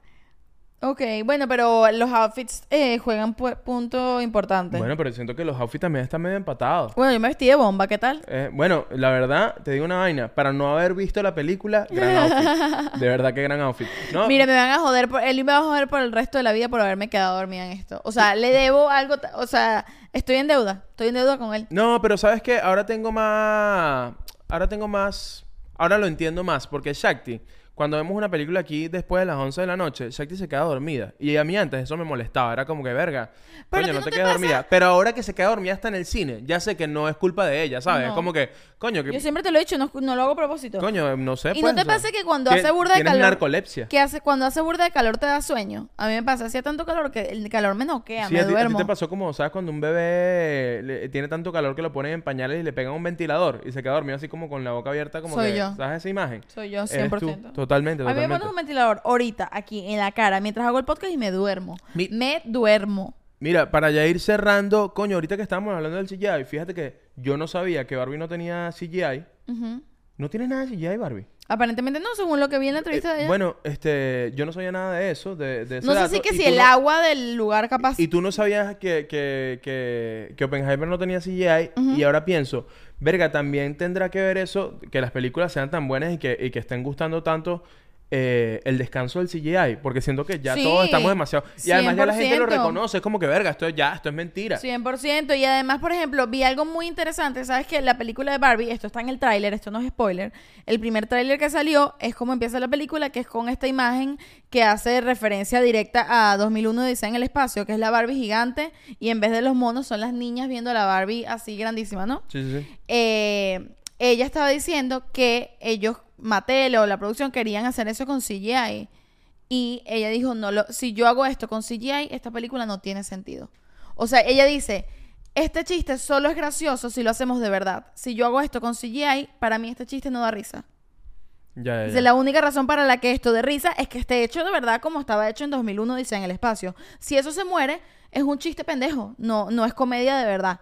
Ok, bueno, pero los outfits eh, juegan pu- punto importante. Bueno, pero siento que los outfits también están medio empatados. Bueno, yo me vestí de bomba, ¿qué tal? Eh, bueno, la verdad, te digo una vaina. Para no haber visto la película, gran outfit. De verdad que gran outfit. No, Mire, me van a joder, por, él me va a joder por el resto de la vida por haberme quedado dormida en esto. O sea, le debo algo, o sea, estoy en deuda, estoy en deuda con él. No, pero ¿sabes qué? Ahora tengo más... Ahora tengo más... Ahora lo entiendo más. Porque Shakti, cuando vemos una película aquí después de las 11 de la noche, Shakti se queda dormida. Y a mí antes eso me molestaba. Era como que, verga, Pero coño, no no te te quedas pasa- dormida. Pero ahora que se queda dormida hasta en el cine, ya sé que no es culpa de ella, ¿sabes? No. Es como que, coño, que... Yo siempre te lo he dicho, no, no lo hago a propósito. Coño, no sé. ¿Y pues, no te o sea, pasa que cuando hace burda de calor- narcolepsia. Que hace, cuando hace burda de calor te da sueño. A mí me pasa, hacía tanto calor que el calor me noquea, Sí, me a ti, a ti duermo. te pasó como, ¿sabes? Cuando un bebé le- tiene tanto calor que lo ponen en pañales y le pegan un ventilador y se queda dormido así como con la boca abierta como Soy que... yo. ¿Sabes esa imagen? Soy yo, Eres tú. 100%. Totalmente, A mí me totalmente. pones un ventilador ahorita, aquí, en la cara, mientras hago el podcast y me duermo. Mi- Me duermo. Mira, para ya ir cerrando, coño, ahorita que estábamos hablando del CGI, fíjate que yo no sabía que Barbie no tenía CGI. ¿No tiene nada de CGI, Barbie? Aparentemente no, según lo que vi en la entrevista Eh, de ella. bueno, este, yo no sabía nada de eso, de, de ese no sé dato, si que y si tú el no- agua del lugar capaz. Y tú no sabías que, que, que, que Oppenheimer no tenía CGI y ahora pienso, verga, también tendrá que ver eso, que las películas sean tan buenas y que, y que estén gustando tanto eh, el descanso del CGI, porque siento que ya Sí, todos estamos demasiado... Y además ya la gente lo 100%. reconoce, es como que, verga, esto es ya, esto es mentira. 100%. Y además, por ejemplo, vi algo muy interesante. ¿Sabes que La película de Barbie, esto está en el tráiler, esto no es spoiler. El primer tráiler que salió es como empieza la película, que es con esta imagen que hace referencia directa a 2001 Dice en el espacio, que es la Barbie gigante. Y en vez de los monos son las niñas viendo a la Barbie así grandísima, ¿no? Sí, sí, sí. eh, ella estaba diciendo que ellos, Mattel o la producción, querían hacer eso con CGI. Y ella dijo, no lo, si yo hago esto con CGI, esta película no tiene sentido. O sea, ella dice, este chiste solo es gracioso si lo hacemos de verdad. Si yo hago esto con CGI, para mí este chiste no da risa. Ya, ya, Dice, ya. la única razón para la que esto de risa es que esté hecho de verdad como estaba hecho en 2001, dice en el espacio. Si eso se muere, es un chiste pendejo, no, no es comedia de verdad.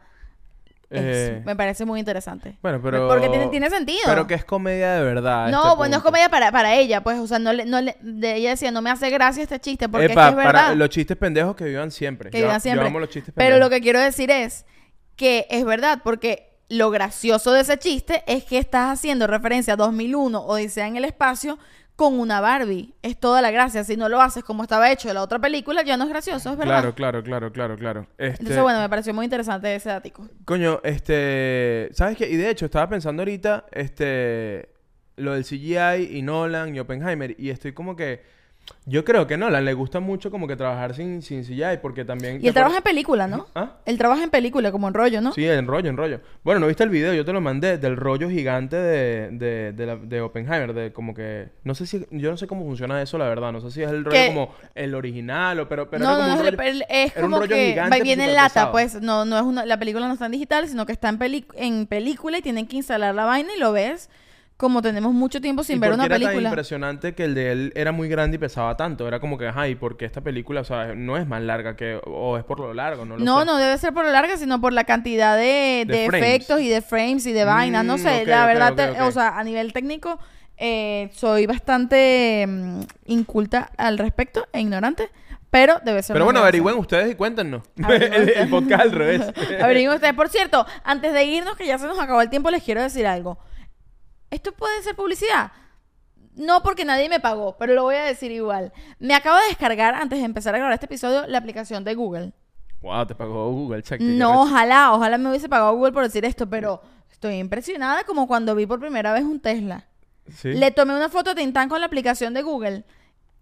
Es- Eh, me parece muy interesante. Bueno, pero... Porque tiene, tiene sentido. Pero que es comedia de verdad. No, este bueno, es comedia para, para ella, pues, o sea, no le, no le, de ella decía, no me hace gracia este chiste, porque Epa, es que es verdad. para los chistes pendejos que vivan siempre. que Yo- vivan siempre. Yo amo los chistes Pero lo que quiero decir es que es verdad, porque lo gracioso de ese chiste es que estás haciendo referencia a 2001 o Odisea en el espacio con una Barbie. Es toda la gracia. Si no lo haces como estaba hecho en la otra película, ya no es gracioso, es verdad. Claro, claro, claro, claro, claro. Este, Entonces, bueno, me pareció muy interesante ese dático. Coño, este... ¿Sabes qué? Y de hecho, estaba pensando ahorita, este... Lo del CGI y Nolan y Oppenheimer. Y estoy como que... Yo creo que Nolan le gusta mucho como que trabajar sin, sin CGI porque también... Y él ¿te trabaja en película, ¿no? ¿Ah? Él trabaja en película, como en rollo, ¿no? Sí, en rollo, en rollo. Bueno, ¿no viste el video? Yo te lo mandé del rollo gigante de, de, de, la- de Oppenheimer. De como que... No sé si... Yo no sé cómo funciona eso, la verdad. No sé si es el rollo como el original o... Pero, pero no, era como no, un no, rollo- pero es un como rollo que va- viene en lata, pesado. pues no, no es una, la película no está en digital, sino que está en, peli- en película y tienen que instalar la vaina y lo ves como tenemos mucho tiempo sin ¿Y ver una era tan película. impresionante que el de él era muy grande y pesaba tanto? Era como que, ajá, ¿y por qué esta película, o sea, no es más larga que... O es por lo largo, no lo No, sé. no debe ser por lo larga, sino por la cantidad de, De efectos y de frames y de vainas. No Mm, sé, la verdad, te- o sea, a nivel técnico, eh, soy bastante mm, inculta al respecto e ignorante, pero debe ser Pero bueno, averigüen ustedes y cuéntenos. El, el podcast al revés. Averigüen ustedes. Por cierto, antes de irnos, que ya se nos acabó el tiempo, les quiero decir algo. ¿Esto puede ser publicidad? No porque nadie me pagó, pero lo voy a decir igual. Me acabo de descargar, antes de empezar a grabar este episodio, la aplicación de Google. wow, te pagó Google, check. No, ojalá, ojalá me hubiese pagado Google por decir esto, pero estoy impresionada como cuando vi por primera vez un Tesla. Sí. Le tomé una foto a Tintán con la aplicación de Google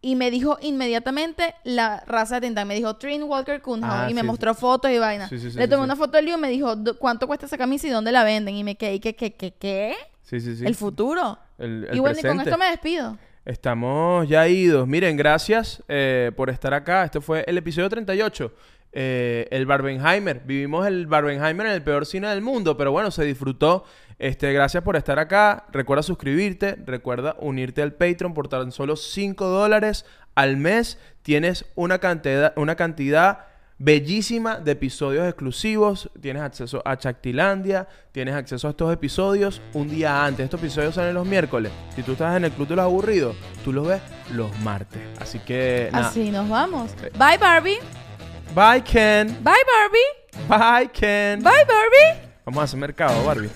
y me dijo inmediatamente la raza de Tintán. Me dijo Trin Walker Kunhouse Ah, y me sí, mostró fotos y vainas. Sí, sí, sí, Le sí, tomé sí. una foto de Liu y me dijo "Do- cuánto cuesta esa camisa y dónde la venden. Y me quedé, ¿qué, qué, qué, qué? Sí, sí, sí. El futuro. El, el y bueno, y con esto me despido. Estamos ya idos. Miren, gracias eh, por estar acá. Este fue el episodio 38. eh, el Barbenheimer. Vivimos el Barbenheimer en el peor cine del mundo, pero bueno, se disfrutó. Este, gracias por estar acá. Recuerda suscribirte. Recuerda unirte al Patreon por tan solo 5 dólares al mes. Tienes una cantidad, una cantidad bellísima de episodios exclusivos. Tienes acceso a Chactilandia. Tienes acceso a estos episodios un día antes. Estos episodios salen los miércoles. Si tú estás en el Club de los Aburridos, tú los ves los martes. Así que. Así nos vamos. Bye, Barbie. Bye, Ken. Bye, Barbie. Bye, Ken. Bye, Barbie. Vamos a hacer mercado, Barbie.